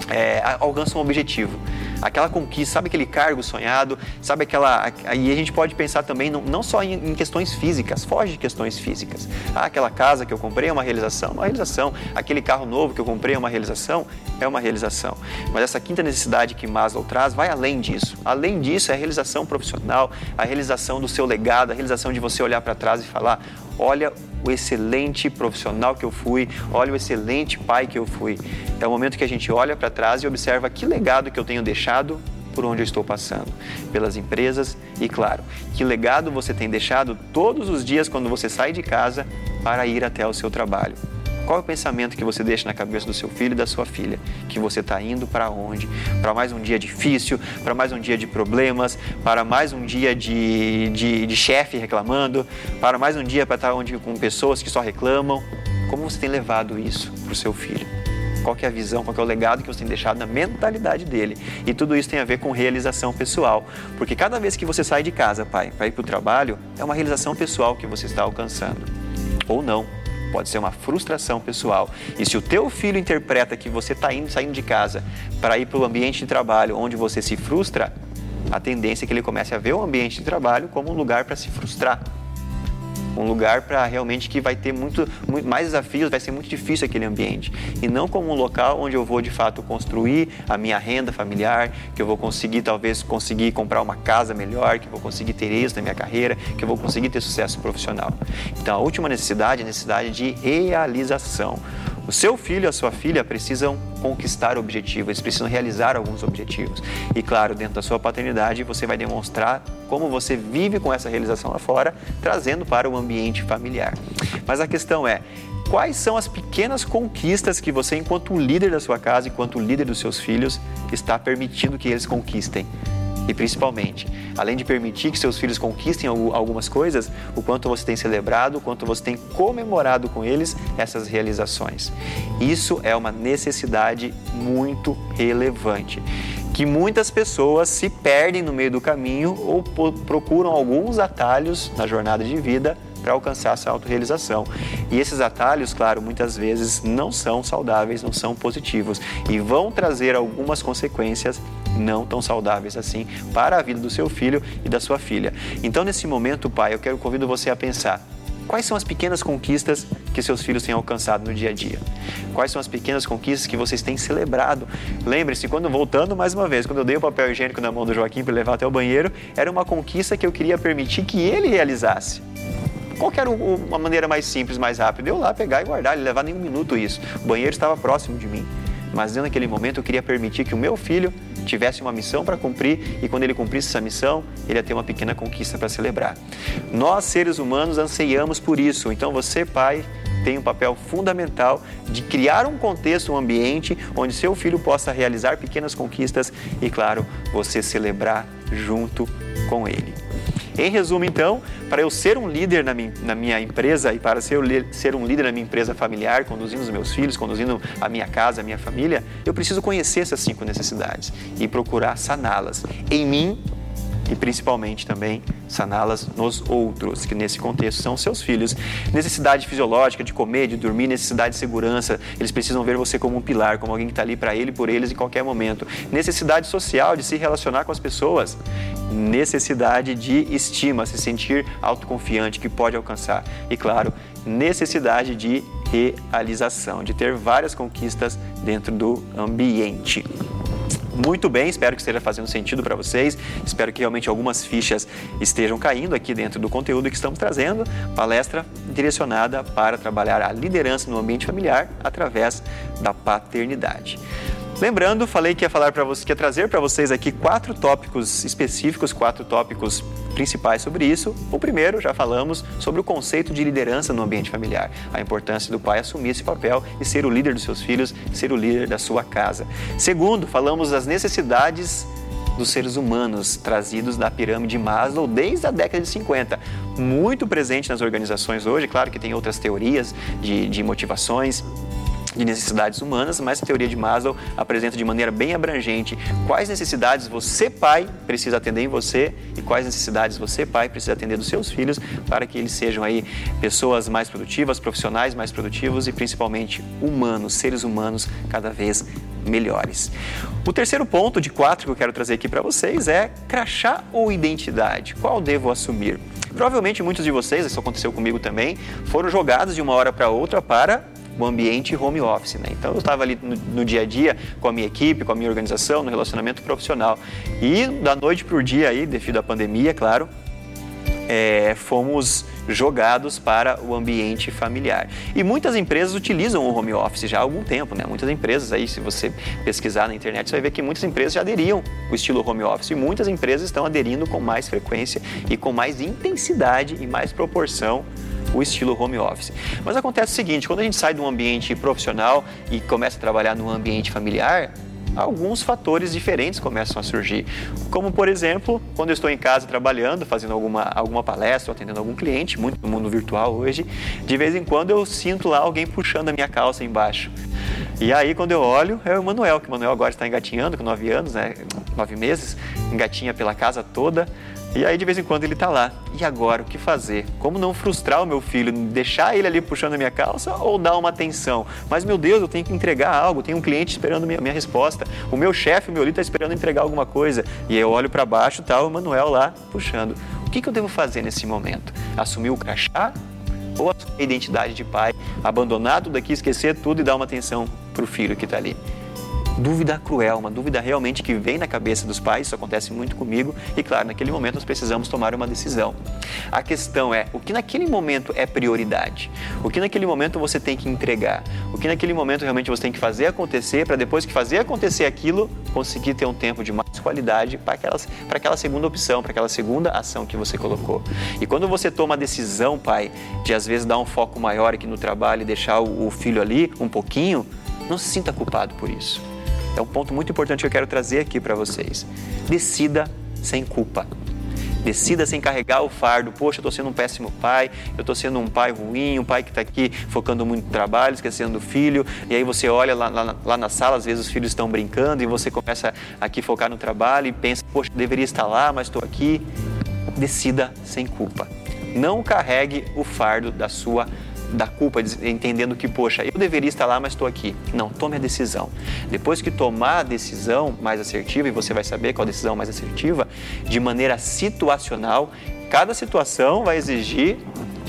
é, alcanço um objetivo aquela conquista, sabe aquele cargo sonhado, sabe aquela. E a gente pode pensar também não, não só em, em, questões físicas, foge de questões físicas. Ah, aquela casa que eu comprei é uma realização, uma realização. Aquele carro novo que eu comprei é uma realização, é uma realização. Mas essa quinta necessidade que Maslow traz vai além disso. Além disso, é a realização profissional, a realização do seu legado, a realização de você olhar para trás e falar: olha o excelente profissional que eu fui, olha o excelente pai que eu fui. É o momento que a gente olha para trás e observa que legado que eu tenho deixado por onde eu estou passando, pelas empresas e, claro, que legado você tem deixado todos os dias quando você sai de casa para ir até o seu trabalho. Qual é o pensamento que você deixa na cabeça do seu filho e da sua filha? Que você está indo para onde? Para mais um dia difícil, para mais um dia de problemas, para mais um dia de, de, de chefe reclamando, para mais um dia para estar tá onde, com pessoas que só reclamam. Como você tem levado isso para o seu filho? Qual é a visão, qual é o legado que você tem deixado na mentalidade dele? E tudo isso tem a ver com realização pessoal. Porque cada vez que você sai de casa, pai, para ir para o trabalho, é uma realização pessoal que você está alcançando. Ou não pode ser uma frustração pessoal. E se o teu filho interpreta que você está indo, saindo de casa para ir para o ambiente de trabalho onde você se frustra, a tendência é que ele comece a ver o ambiente de trabalho como um lugar para se frustrar um lugar para realmente que vai ter muito, muito, mais desafios, vai ser muito difícil aquele ambiente. E não como um local onde eu vou de fato construir a minha renda familiar, que eu vou conseguir talvez conseguir comprar uma casa melhor, que eu vou conseguir ter êxito na minha carreira, que eu vou conseguir ter sucesso profissional. Então a última necessidade é a necessidade de realização. O seu filho a sua filha precisam conquistar objetivos, eles precisam realizar alguns objetivos. E claro, dentro da sua paternidade, você vai demonstrar como você vive com essa realização lá fora, trazendo para o ambiente familiar. Mas a questão é, quais são as pequenas conquistas que você, enquanto líder da sua casa, enquanto líder dos seus filhos, está permitindo que eles conquistem? E principalmente, além de permitir que seus filhos conquistem algumas coisas, o quanto você tem celebrado, o quanto você tem comemorado com eles essas realizações. Isso é uma necessidade muito relevante que muitas pessoas se perdem no meio do caminho ou procuram alguns atalhos na jornada de vida para alcançar essa autorrealização. E esses atalhos, claro, muitas vezes não são saudáveis, não são positivos e vão trazer algumas consequências não tão saudáveis assim para a vida do seu filho e da sua filha. Então, nesse momento, pai, eu quero convido você a pensar Quais são as pequenas conquistas que seus filhos têm alcançado no dia a dia? Quais são as pequenas conquistas que vocês têm celebrado? Lembre-se, quando voltando mais uma vez, quando eu dei o papel higiênico na mão do Joaquim para levar até o banheiro, era uma conquista que eu queria permitir que ele realizasse. Qual era uma maneira mais simples, mais rápida? Eu lá pegar e guardar, ele levar nem um minuto isso. O banheiro estava próximo de mim. Mas dentro daquele momento eu queria permitir que o meu filho tivesse uma missão para cumprir e quando ele cumprisse essa missão, ele ia ter uma pequena conquista para celebrar. Nós, seres humanos, anseiamos por isso. Então você, pai, tem um papel fundamental de criar um contexto, um ambiente onde seu filho possa realizar pequenas conquistas e, claro, você celebrar junto com ele. Em resumo, então, para eu ser um líder na minha, na minha empresa e para ser, ser um líder na minha empresa familiar, conduzindo os meus filhos, conduzindo a minha casa, a minha família, eu preciso conhecer essas cinco necessidades e procurar saná-las. Em mim e principalmente também saná-las nos outros, que nesse contexto são seus filhos. Necessidade fisiológica de comer, de dormir, necessidade de segurança, eles precisam ver você como um pilar, como alguém que está ali para ele, por eles em qualquer momento. Necessidade social de se relacionar com as pessoas, necessidade de estima, se sentir autoconfiante, que pode alcançar. E claro, necessidade de realização, de ter várias conquistas dentro do ambiente muito bem, espero que esteja fazendo sentido para vocês. Espero que realmente algumas fichas estejam caindo aqui dentro do conteúdo que estamos trazendo. Palestra direcionada para trabalhar a liderança no ambiente familiar através da paternidade. Lembrando, falei que ia falar para você, que ia trazer para vocês aqui quatro tópicos específicos, quatro tópicos principais sobre isso. O primeiro, já falamos sobre o conceito de liderança no ambiente familiar, a importância do pai assumir esse papel e ser o líder dos seus filhos, ser o líder da sua casa. Segundo, falamos das necessidades dos seres humanos trazidos da pirâmide Maslow desde a década de 50. Muito presente nas organizações hoje, claro que tem outras teorias de, de motivações de necessidades humanas, mas a teoria de Maslow apresenta de maneira bem abrangente quais necessidades você, pai, precisa atender em você e quais necessidades você, pai, precisa atender dos seus filhos para que eles sejam aí pessoas mais produtivas, profissionais mais produtivos e principalmente humanos, seres humanos cada vez melhores. O terceiro ponto de quatro que eu quero trazer aqui para vocês é crachá ou identidade. Qual devo assumir? Provavelmente muitos de vocês, isso aconteceu comigo também, foram jogados de uma hora para outra para o ambiente home office. Né? Então eu estava ali no, no, dia a dia com a minha equipe, com a minha organização, no relacionamento profissional. E da noite para o dia aí, devido à pandemia, claro, é, fomos jogados para o ambiente familiar. E muitas empresas utilizam o home office já há algum tempo, né? Muitas empresas aí, se você pesquisar na internet, você vai ver que muitas empresas já aderiam o estilo home office e muitas empresas estão aderindo com mais frequência e com mais intensidade e mais proporção o estilo home office. Mas acontece o seguinte, quando a gente sai de um ambiente profissional e começa a trabalhar no ambiente familiar, alguns fatores diferentes começam a surgir. Como, por exemplo, quando eu estou em casa trabalhando, fazendo alguma, alguma palestra, atendendo algum cliente, muito no mundo virtual hoje, de vez em quando eu sinto lá alguém puxando a minha calça embaixo. E aí, quando eu olho, é o Manuel, que o Manuel agora está engatinhando com nove anos, né? nove meses, engatinha pela casa toda. E aí de vez em quando ele está lá. E agora o que fazer? Como não frustrar o meu filho? Deixar ele ali puxando a minha calça ou dar uma atenção? Mas meu Deus, eu tenho que entregar algo, tem um cliente esperando minha, minha resposta. O meu chefe, o meu líder está esperando entregar alguma coisa. E eu olho para baixo, tá o Manuel lá puxando. O que, que eu devo fazer nesse momento? Assumir o crachá ou a identidade de pai, abandonar tudo aqui, esquecer tudo e dar uma atenção para o filho que está ali? Dúvida cruel, uma dúvida realmente que vem na cabeça dos pais, isso acontece muito comigo, e claro, naquele momento nós precisamos tomar uma decisão. A questão é, o que naquele momento é prioridade? O que naquele momento você tem que entregar? O que naquele momento realmente você tem que fazer acontecer para depois que fazer acontecer aquilo, conseguir ter um tempo de mais qualidade para aquela, segunda opção, para aquela segunda ação que você colocou. E quando você toma a decisão, pai, de às vezes dar um foco maior aqui no trabalho e deixar o, o filho ali um pouquinho, não se sinta culpado por isso. É um ponto muito importante que eu quero trazer aqui para vocês. Decida sem culpa. Decida sem carregar o fardo. Poxa, eu estou sendo um péssimo pai, eu estou sendo um pai ruim, um pai que está aqui focando muito no trabalho, esquecendo do filho. E aí você olha lá, lá, lá, na sala, às vezes os filhos estão brincando e você começa aqui focar no trabalho e pensa, poxa, deveria estar lá, mas estou aqui. Decida sem culpa. Não carregue o fardo da sua da culpa, entendendo que, poxa, eu deveria estar lá, mas estou aqui. Não, tome a decisão. Depois que tomar a decisão mais assertiva, e você vai saber qual a decisão mais assertiva, de maneira situacional, cada situação vai exigir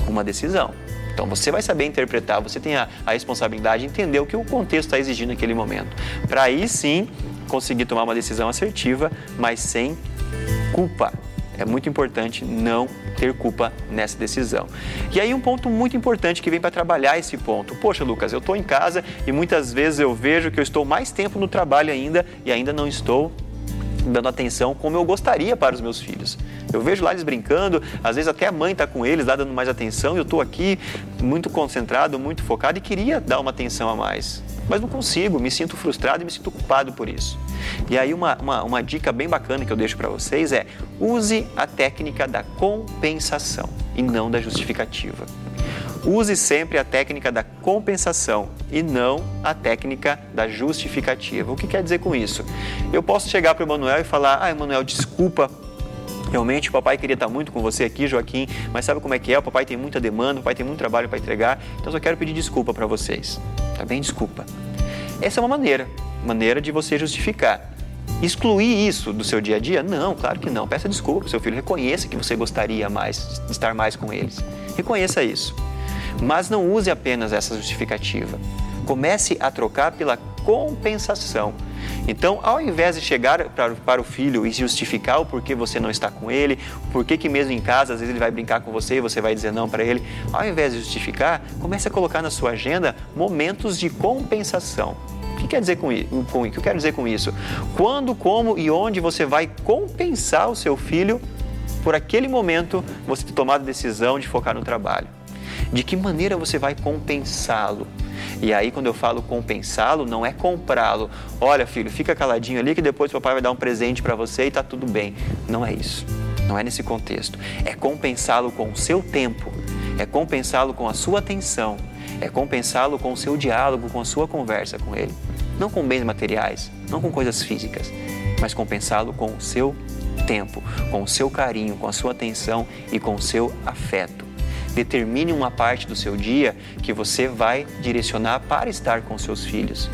uma decisão. Então você vai saber interpretar, você tem a, a responsabilidade de entender o que o contexto está exigindo naquele momento. Para aí sim conseguir tomar uma decisão assertiva, mas sem culpa. É muito importante não ter culpa nessa decisão. E aí um ponto muito importante que vem para trabalhar esse ponto. Poxa, Lucas, eu estou em casa e muitas vezes eu vejo que eu estou mais tempo no trabalho ainda e ainda não estou dando atenção como eu gostaria para os meus filhos. Eu vejo lá eles brincando, às vezes até a mãe está com eles, lá dando mais atenção, e eu estou aqui muito concentrado, muito focado e queria dar uma atenção a mais. Mas não consigo, me sinto frustrado e me sinto culpado por isso. E aí uma, uma, uma dica bem bacana que eu deixo para vocês é use a técnica da compensação e não da justificativa. Use sempre a técnica da compensação e não a técnica da justificativa. O que quer dizer com isso? Eu posso chegar para o Emanuel e falar: Ah, Emanuel, desculpa Realmente o papai queria estar muito com você aqui, Joaquim, mas sabe como é que é? O papai tem muita demanda, o papai tem muito trabalho para entregar, então só quero pedir desculpa para vocês. Tá bem? Desculpa. Essa é uma maneira, maneira de você justificar. Excluir isso do seu dia a dia? Não, claro que não. Peça desculpa seu filho, reconheça que você gostaria mais de estar mais com eles. Reconheça isso. Mas não use apenas essa justificativa. Comece a trocar pela compensação. Então, ao invés de chegar para, o filho e justificar o porquê você não está com ele, o porquê que mesmo em casa, às vezes ele vai brincar com você e você vai dizer não para ele, ao invés de justificar, comece a colocar na sua agenda momentos de compensação. O que quer dizer com, com o que eu quero dizer com isso? Quando, como e onde você vai compensar o seu filho por aquele momento você ter tomado a decisão de focar no trabalho. De que maneira você vai compensá-lo? E aí, quando eu falo compensá-lo, não é comprá-lo. Olha, filho, fica caladinho ali que depois o papai vai dar um presente para você e tá tudo bem. Não é isso. Não é nesse contexto. É compensá-lo com o seu tempo. É compensá-lo com a sua atenção. É compensá-lo com o seu diálogo, com a sua conversa com ele. Não com bens materiais, não com coisas físicas, mas compensá-lo com o seu tempo, com o seu carinho, com a sua atenção e com o seu afeto. Determine uma parte do seu dia que você vai direcionar para estar com seus filhos.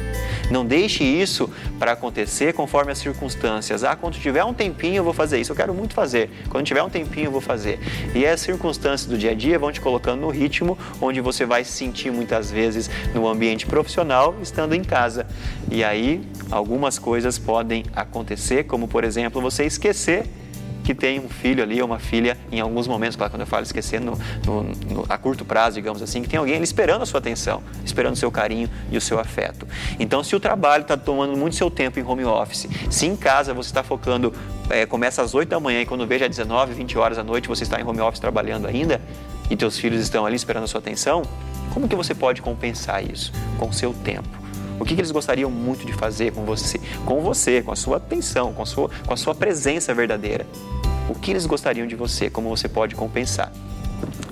Não deixe isso para acontecer conforme as circunstâncias. Ah, quando tiver um tempinho eu vou fazer isso, eu quero muito fazer. Quando tiver um tempinho eu vou fazer. E as circunstâncias do dia a dia vão te colocando no ritmo onde você vai se sentir muitas vezes no ambiente profissional estando em casa. E aí algumas coisas podem acontecer, como por exemplo você esquecer que tem um filho ali ou uma filha, em alguns momentos, claro, quando eu falo esquecer, no, no, no, a curto prazo, digamos assim, que tem alguém ali esperando a sua atenção, esperando o seu carinho e o seu afeto. Então, se o trabalho está tomando muito seu tempo em home office, se em casa você está focando, é, começa às 8 da manhã e quando veja às 19, 20 horas da noite você está em home office trabalhando ainda e teus filhos estão ali esperando a sua atenção, como que você pode compensar isso? Com o seu tempo. O que, que eles gostariam muito de fazer com você, com você, com a sua atenção, com a sua, com a sua presença verdadeira? O que eles gostariam de você? Como você pode compensar?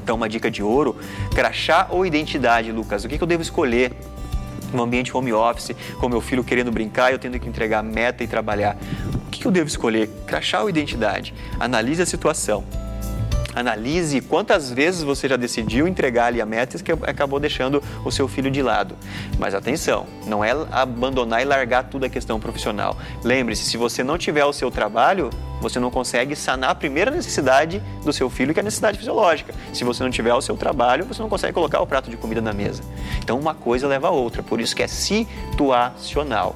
Então, uma dica de ouro: crachá ou identidade, Lucas? O que, que eu devo escolher no ambiente home office, com meu filho querendo brincar, eu tendo que entregar meta e trabalhar? O que, que eu devo escolher? Crachá ou identidade? Analise a situação Analise quantas vezes você já decidiu entregar ali a meta que acabou deixando o seu filho de lado. Mas atenção, não é abandonar e largar tudo a questão profissional. Lembre-se, se você não tiver o seu trabalho, você não consegue sanar a primeira necessidade do seu filho, que é a necessidade fisiológica. Se você não tiver o seu trabalho, você não consegue colocar o prato de comida na mesa. Então, uma coisa leva a outra, por isso que é situacional.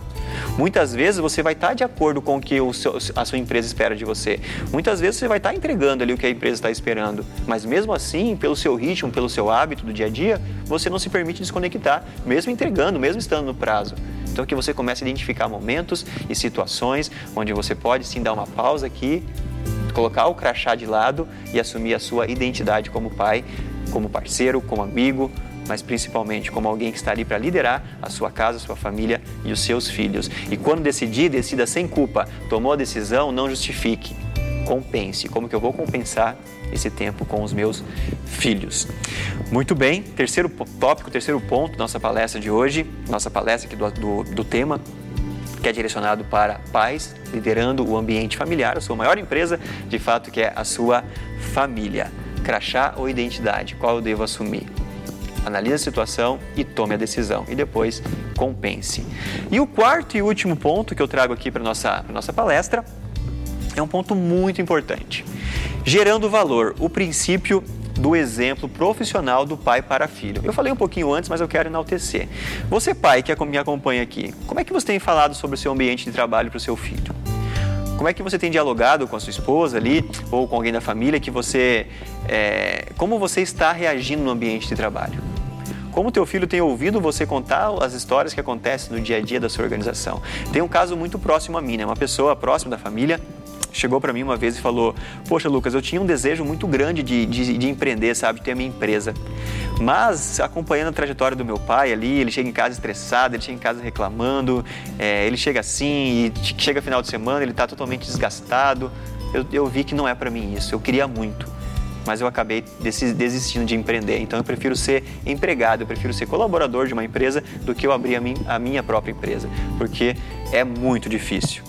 Muitas vezes você vai estar de acordo com o que o seu, a sua empresa espera de você. Muitas vezes você vai estar entregando ali o que a empresa está esperando. Mas mesmo assim, pelo seu ritmo, pelo seu hábito do dia a dia, você não se permite desconectar, mesmo entregando, mesmo estando no prazo. Então que você comece a identificar momentos e situações onde você pode sim dar uma pausa aqui, colocar o crachá de lado e assumir a sua identidade como pai, como parceiro, como amigo, mas principalmente como alguém que está ali para liderar a sua casa, a sua família e os seus filhos. E quando decidir, decida sem culpa. Tomou a decisão, não justifique. Compense. Como que eu vou compensar esse tempo com os meus filhos? Muito bem, terceiro tópico, terceiro ponto da nossa palestra de hoje, nossa palestra aqui do, do, do tema que é direcionado para pais liderando o ambiente familiar, a sua maior empresa, de fato, que é a sua família. Crachá ou identidade, qual eu devo assumir? Analise a situação e tome a decisão. E depois compense. E o quarto e último ponto que eu trago aqui para nossa, nossa palestra é um ponto muito importante. Gerando valor, o princípio do exemplo profissional do pai para filho. Eu falei um pouquinho antes, mas eu quero enaltecer. Você, pai, que me acompanha aqui, como é que você tem falado sobre o seu ambiente de trabalho para o seu filho? Como é que você tem dialogado com a sua esposa ali ou com alguém da família que você, é, como você está reagindo no ambiente de trabalho? Como teu filho tem ouvido você contar as histórias que acontecem no dia a dia da sua organização? Tem um caso muito próximo a mim, né? Uma pessoa próxima da família chegou para mim uma vez e falou: Poxa, Lucas, eu tinha um desejo muito grande de, de, de, empreender, sabe, de ter a minha empresa. Mas acompanhando a trajetória do meu pai ali, ele chega em casa estressado, ele chega em casa reclamando, é, ele chega assim e chega final de semana, ele está totalmente desgastado. Eu, eu vi que não é para mim isso, eu queria muito mas eu acabei desistindo de empreender. Então eu prefiro ser empregado, eu prefiro ser colaborador de uma empresa do que eu abrir a, a minha própria empresa, porque é muito difícil.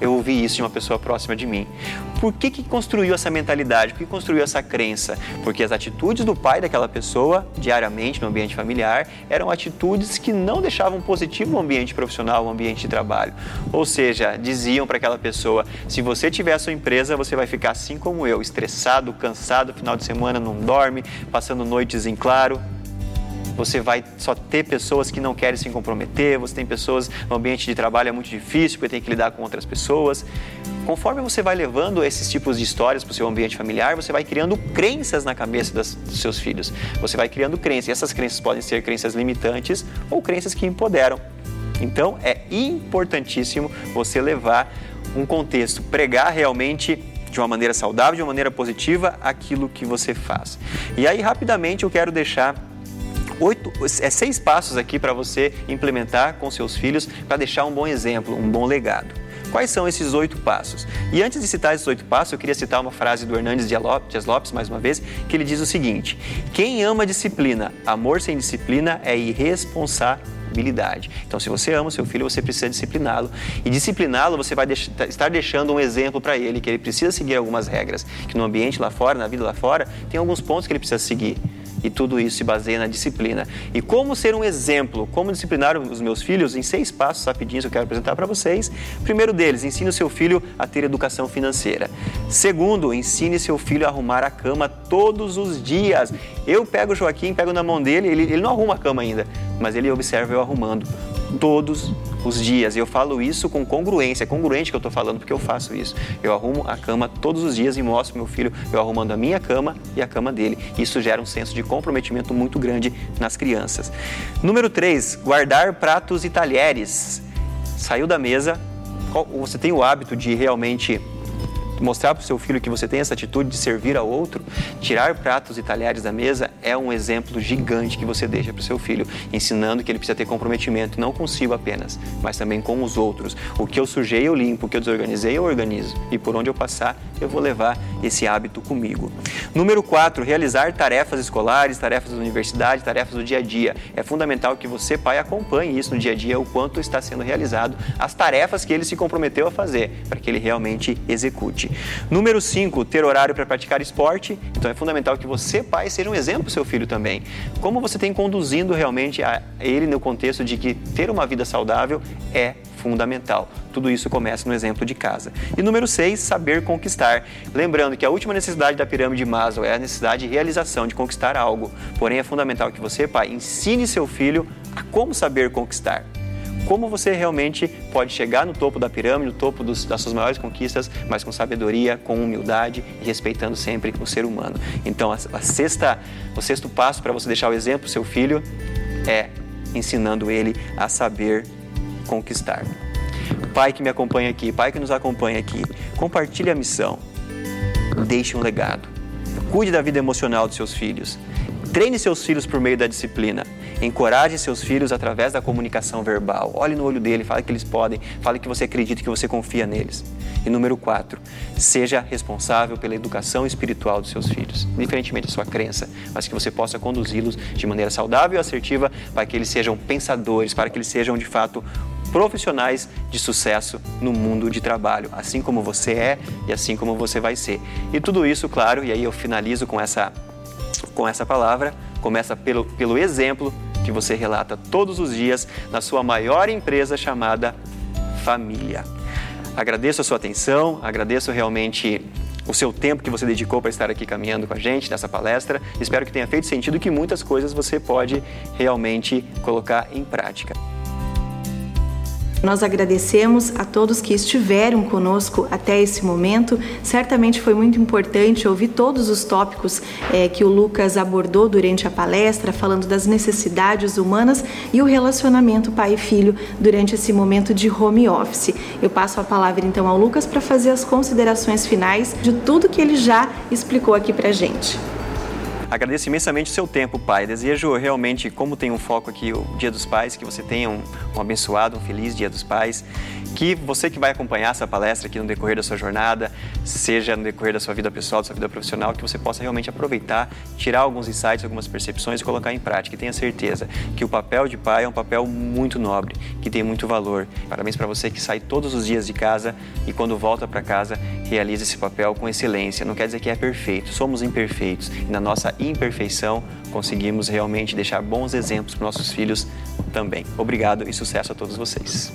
Eu ouvi isso de uma pessoa próxima de mim. Por que, que construiu essa mentalidade? Por que construiu essa crença? Porque as atitudes do pai daquela pessoa, diariamente no ambiente familiar, eram atitudes que não deixavam positivo o ambiente profissional, o ambiente de trabalho. Ou seja, diziam para aquela pessoa: se você tiver a sua empresa, você vai ficar assim como eu, estressado, cansado, final de semana não dorme, passando noites em claro você vai só ter pessoas que não querem se comprometer, você tem pessoas no ambiente de trabalho é muito difícil porque tem que lidar com outras pessoas. Conforme você vai levando esses tipos de histórias para o seu ambiente familiar, você vai criando crenças na cabeça das, dos seus filhos. Você vai criando crenças, e essas crenças podem ser crenças limitantes ou crenças que empoderam. Então é importantíssimo você levar um contexto, pregar realmente de uma maneira saudável, de uma maneira positiva, aquilo que você faz. E aí, rapidamente, eu quero deixar oito, é seis passos aqui para você implementar com seus filhos para deixar um bom exemplo, um bom legado. Quais são esses oito passos? E antes de citar esses oito passos, eu queria citar uma frase do Hernandes Dias Lopes, mais uma vez, que ele diz o seguinte: Quem ama disciplina, amor sem disciplina é irresponsabilidade. Então, se você ama o seu filho, você precisa discipliná-lo. E discipliná-lo, você vai estar deixando um exemplo para ele, que ele precisa seguir algumas regras, que no ambiente lá fora, na vida lá fora, tem alguns pontos que ele precisa seguir. E tudo isso se baseia na disciplina. E como ser um exemplo, como disciplinar os meus filhos, em seis passos rapidinhos eu quero apresentar para vocês. Primeiro deles, ensine o seu filho a ter educação financeira. Segundo, ensine seu filho a arrumar a cama todos os dias. Eu pego o Joaquim, pego na mão dele, ele, ele não arruma a cama ainda, mas ele observa eu arrumando todos os dias. E eu falo isso com congruência, é congruente que eu estou falando porque eu faço isso. Eu arrumo a cama todos os dias e mostro meu filho eu arrumando a minha cama e a cama dele. Isso gera um senso de comprometimento muito grande nas crianças. Número 3, guardar pratos e talheres. Saiu da mesa, você tem o hábito de realmente mostrar para o seu filho que você tem essa atitude de servir ao outro, tirar pratos e talheres da mesa é um exemplo gigante que você deixa para o seu filho, ensinando que ele precisa ter comprometimento, não consigo apenas, mas também com os outros. O que eu sujei, eu limpo, o que eu desorganizei, eu organizo. E por onde eu passar, eu vou levar esse hábito comigo. Número 4, realizar tarefas escolares, tarefas da universidade, tarefas do dia a dia. É fundamental que você, pai, acompanhe isso no dia a dia, o quanto está sendo realizado, as tarefas que ele se comprometeu a fazer, para que ele realmente execute. Número 5, ter horário para praticar esporte. Então é fundamental que você, pai, seja um exemplo para seu filho também. Como você tem conduzindo realmente a ele no contexto de que ter uma vida saudável é fundamental. Tudo isso começa no exemplo de casa. E número 6, saber conquistar. Lembrando que a última necessidade da pirâmide de Maslow é a necessidade de realização, de conquistar algo. Porém, é fundamental que você, pai, ensine seu filho a como saber conquistar como você realmente pode chegar no topo da pirâmide, no topo dos, das suas maiores conquistas, mas com sabedoria, com humildade e respeitando sempre o ser humano. Então, a, a sexta, o sexto passo para você deixar o exemplo para o seu filho é ensinando ele a saber conquistar. Pai que me acompanha aqui, pai que nos acompanha aqui, compartilhe a missão, deixe um legado, cuide da vida emocional dos seus filhos, treine seus filhos por meio da disciplina Encoraje seus filhos através da comunicação verbal. Olhe no olho dele, fale que eles podem, fale que você acredita que você confia neles. E número quatro, seja responsável pela educação espiritual dos seus filhos, diferentemente da sua crença, mas que você possa conduzi-los de maneira saudável e assertiva para que eles sejam pensadores, para que eles sejam de fato profissionais de sucesso no mundo de trabalho, assim como você é e assim como você vai ser. E tudo isso, claro, e aí eu finalizo com essa com essa palavra, começa pelo, pelo exemplo que você relata todos os dias na sua maior empresa chamada família. Agradeço a sua atenção, agradeço realmente o seu tempo que você dedicou para estar aqui caminhando com a gente nessa palestra. Espero que tenha feito sentido e que muitas coisas você pode realmente colocar em prática. Nós agradecemos a todos que estiveram conosco até esse momento. Certamente foi muito importante ouvir todos os tópicos é, que o Lucas abordou durante a palestra, falando das necessidades humanas e o relacionamento pai e filho durante esse momento de home office. Eu passo a palavra então ao Lucas para fazer as considerações finais de tudo que ele já explicou aqui para gente. Agradeço imensamente o seu tempo, Pai. Desejo realmente, como tem um foco aqui, o Dia dos Pais, que você tenha um, um abençoado, um feliz Dia dos Pais. Que você que vai acompanhar essa palestra aqui no decorrer da sua jornada, seja no decorrer da sua vida pessoal, da sua vida profissional, que você possa realmente aproveitar, tirar alguns insights, algumas percepções e colocar em prática. E tenha certeza que o papel de pai é um papel muito nobre, que tem muito valor. Parabéns para você que sai todos os dias de casa e quando volta para casa realiza esse papel com excelência. Não quer dizer que é perfeito, somos imperfeitos e na nossa imperfeição conseguimos realmente deixar bons exemplos para nossos filhos também. Obrigado e sucesso a todos vocês.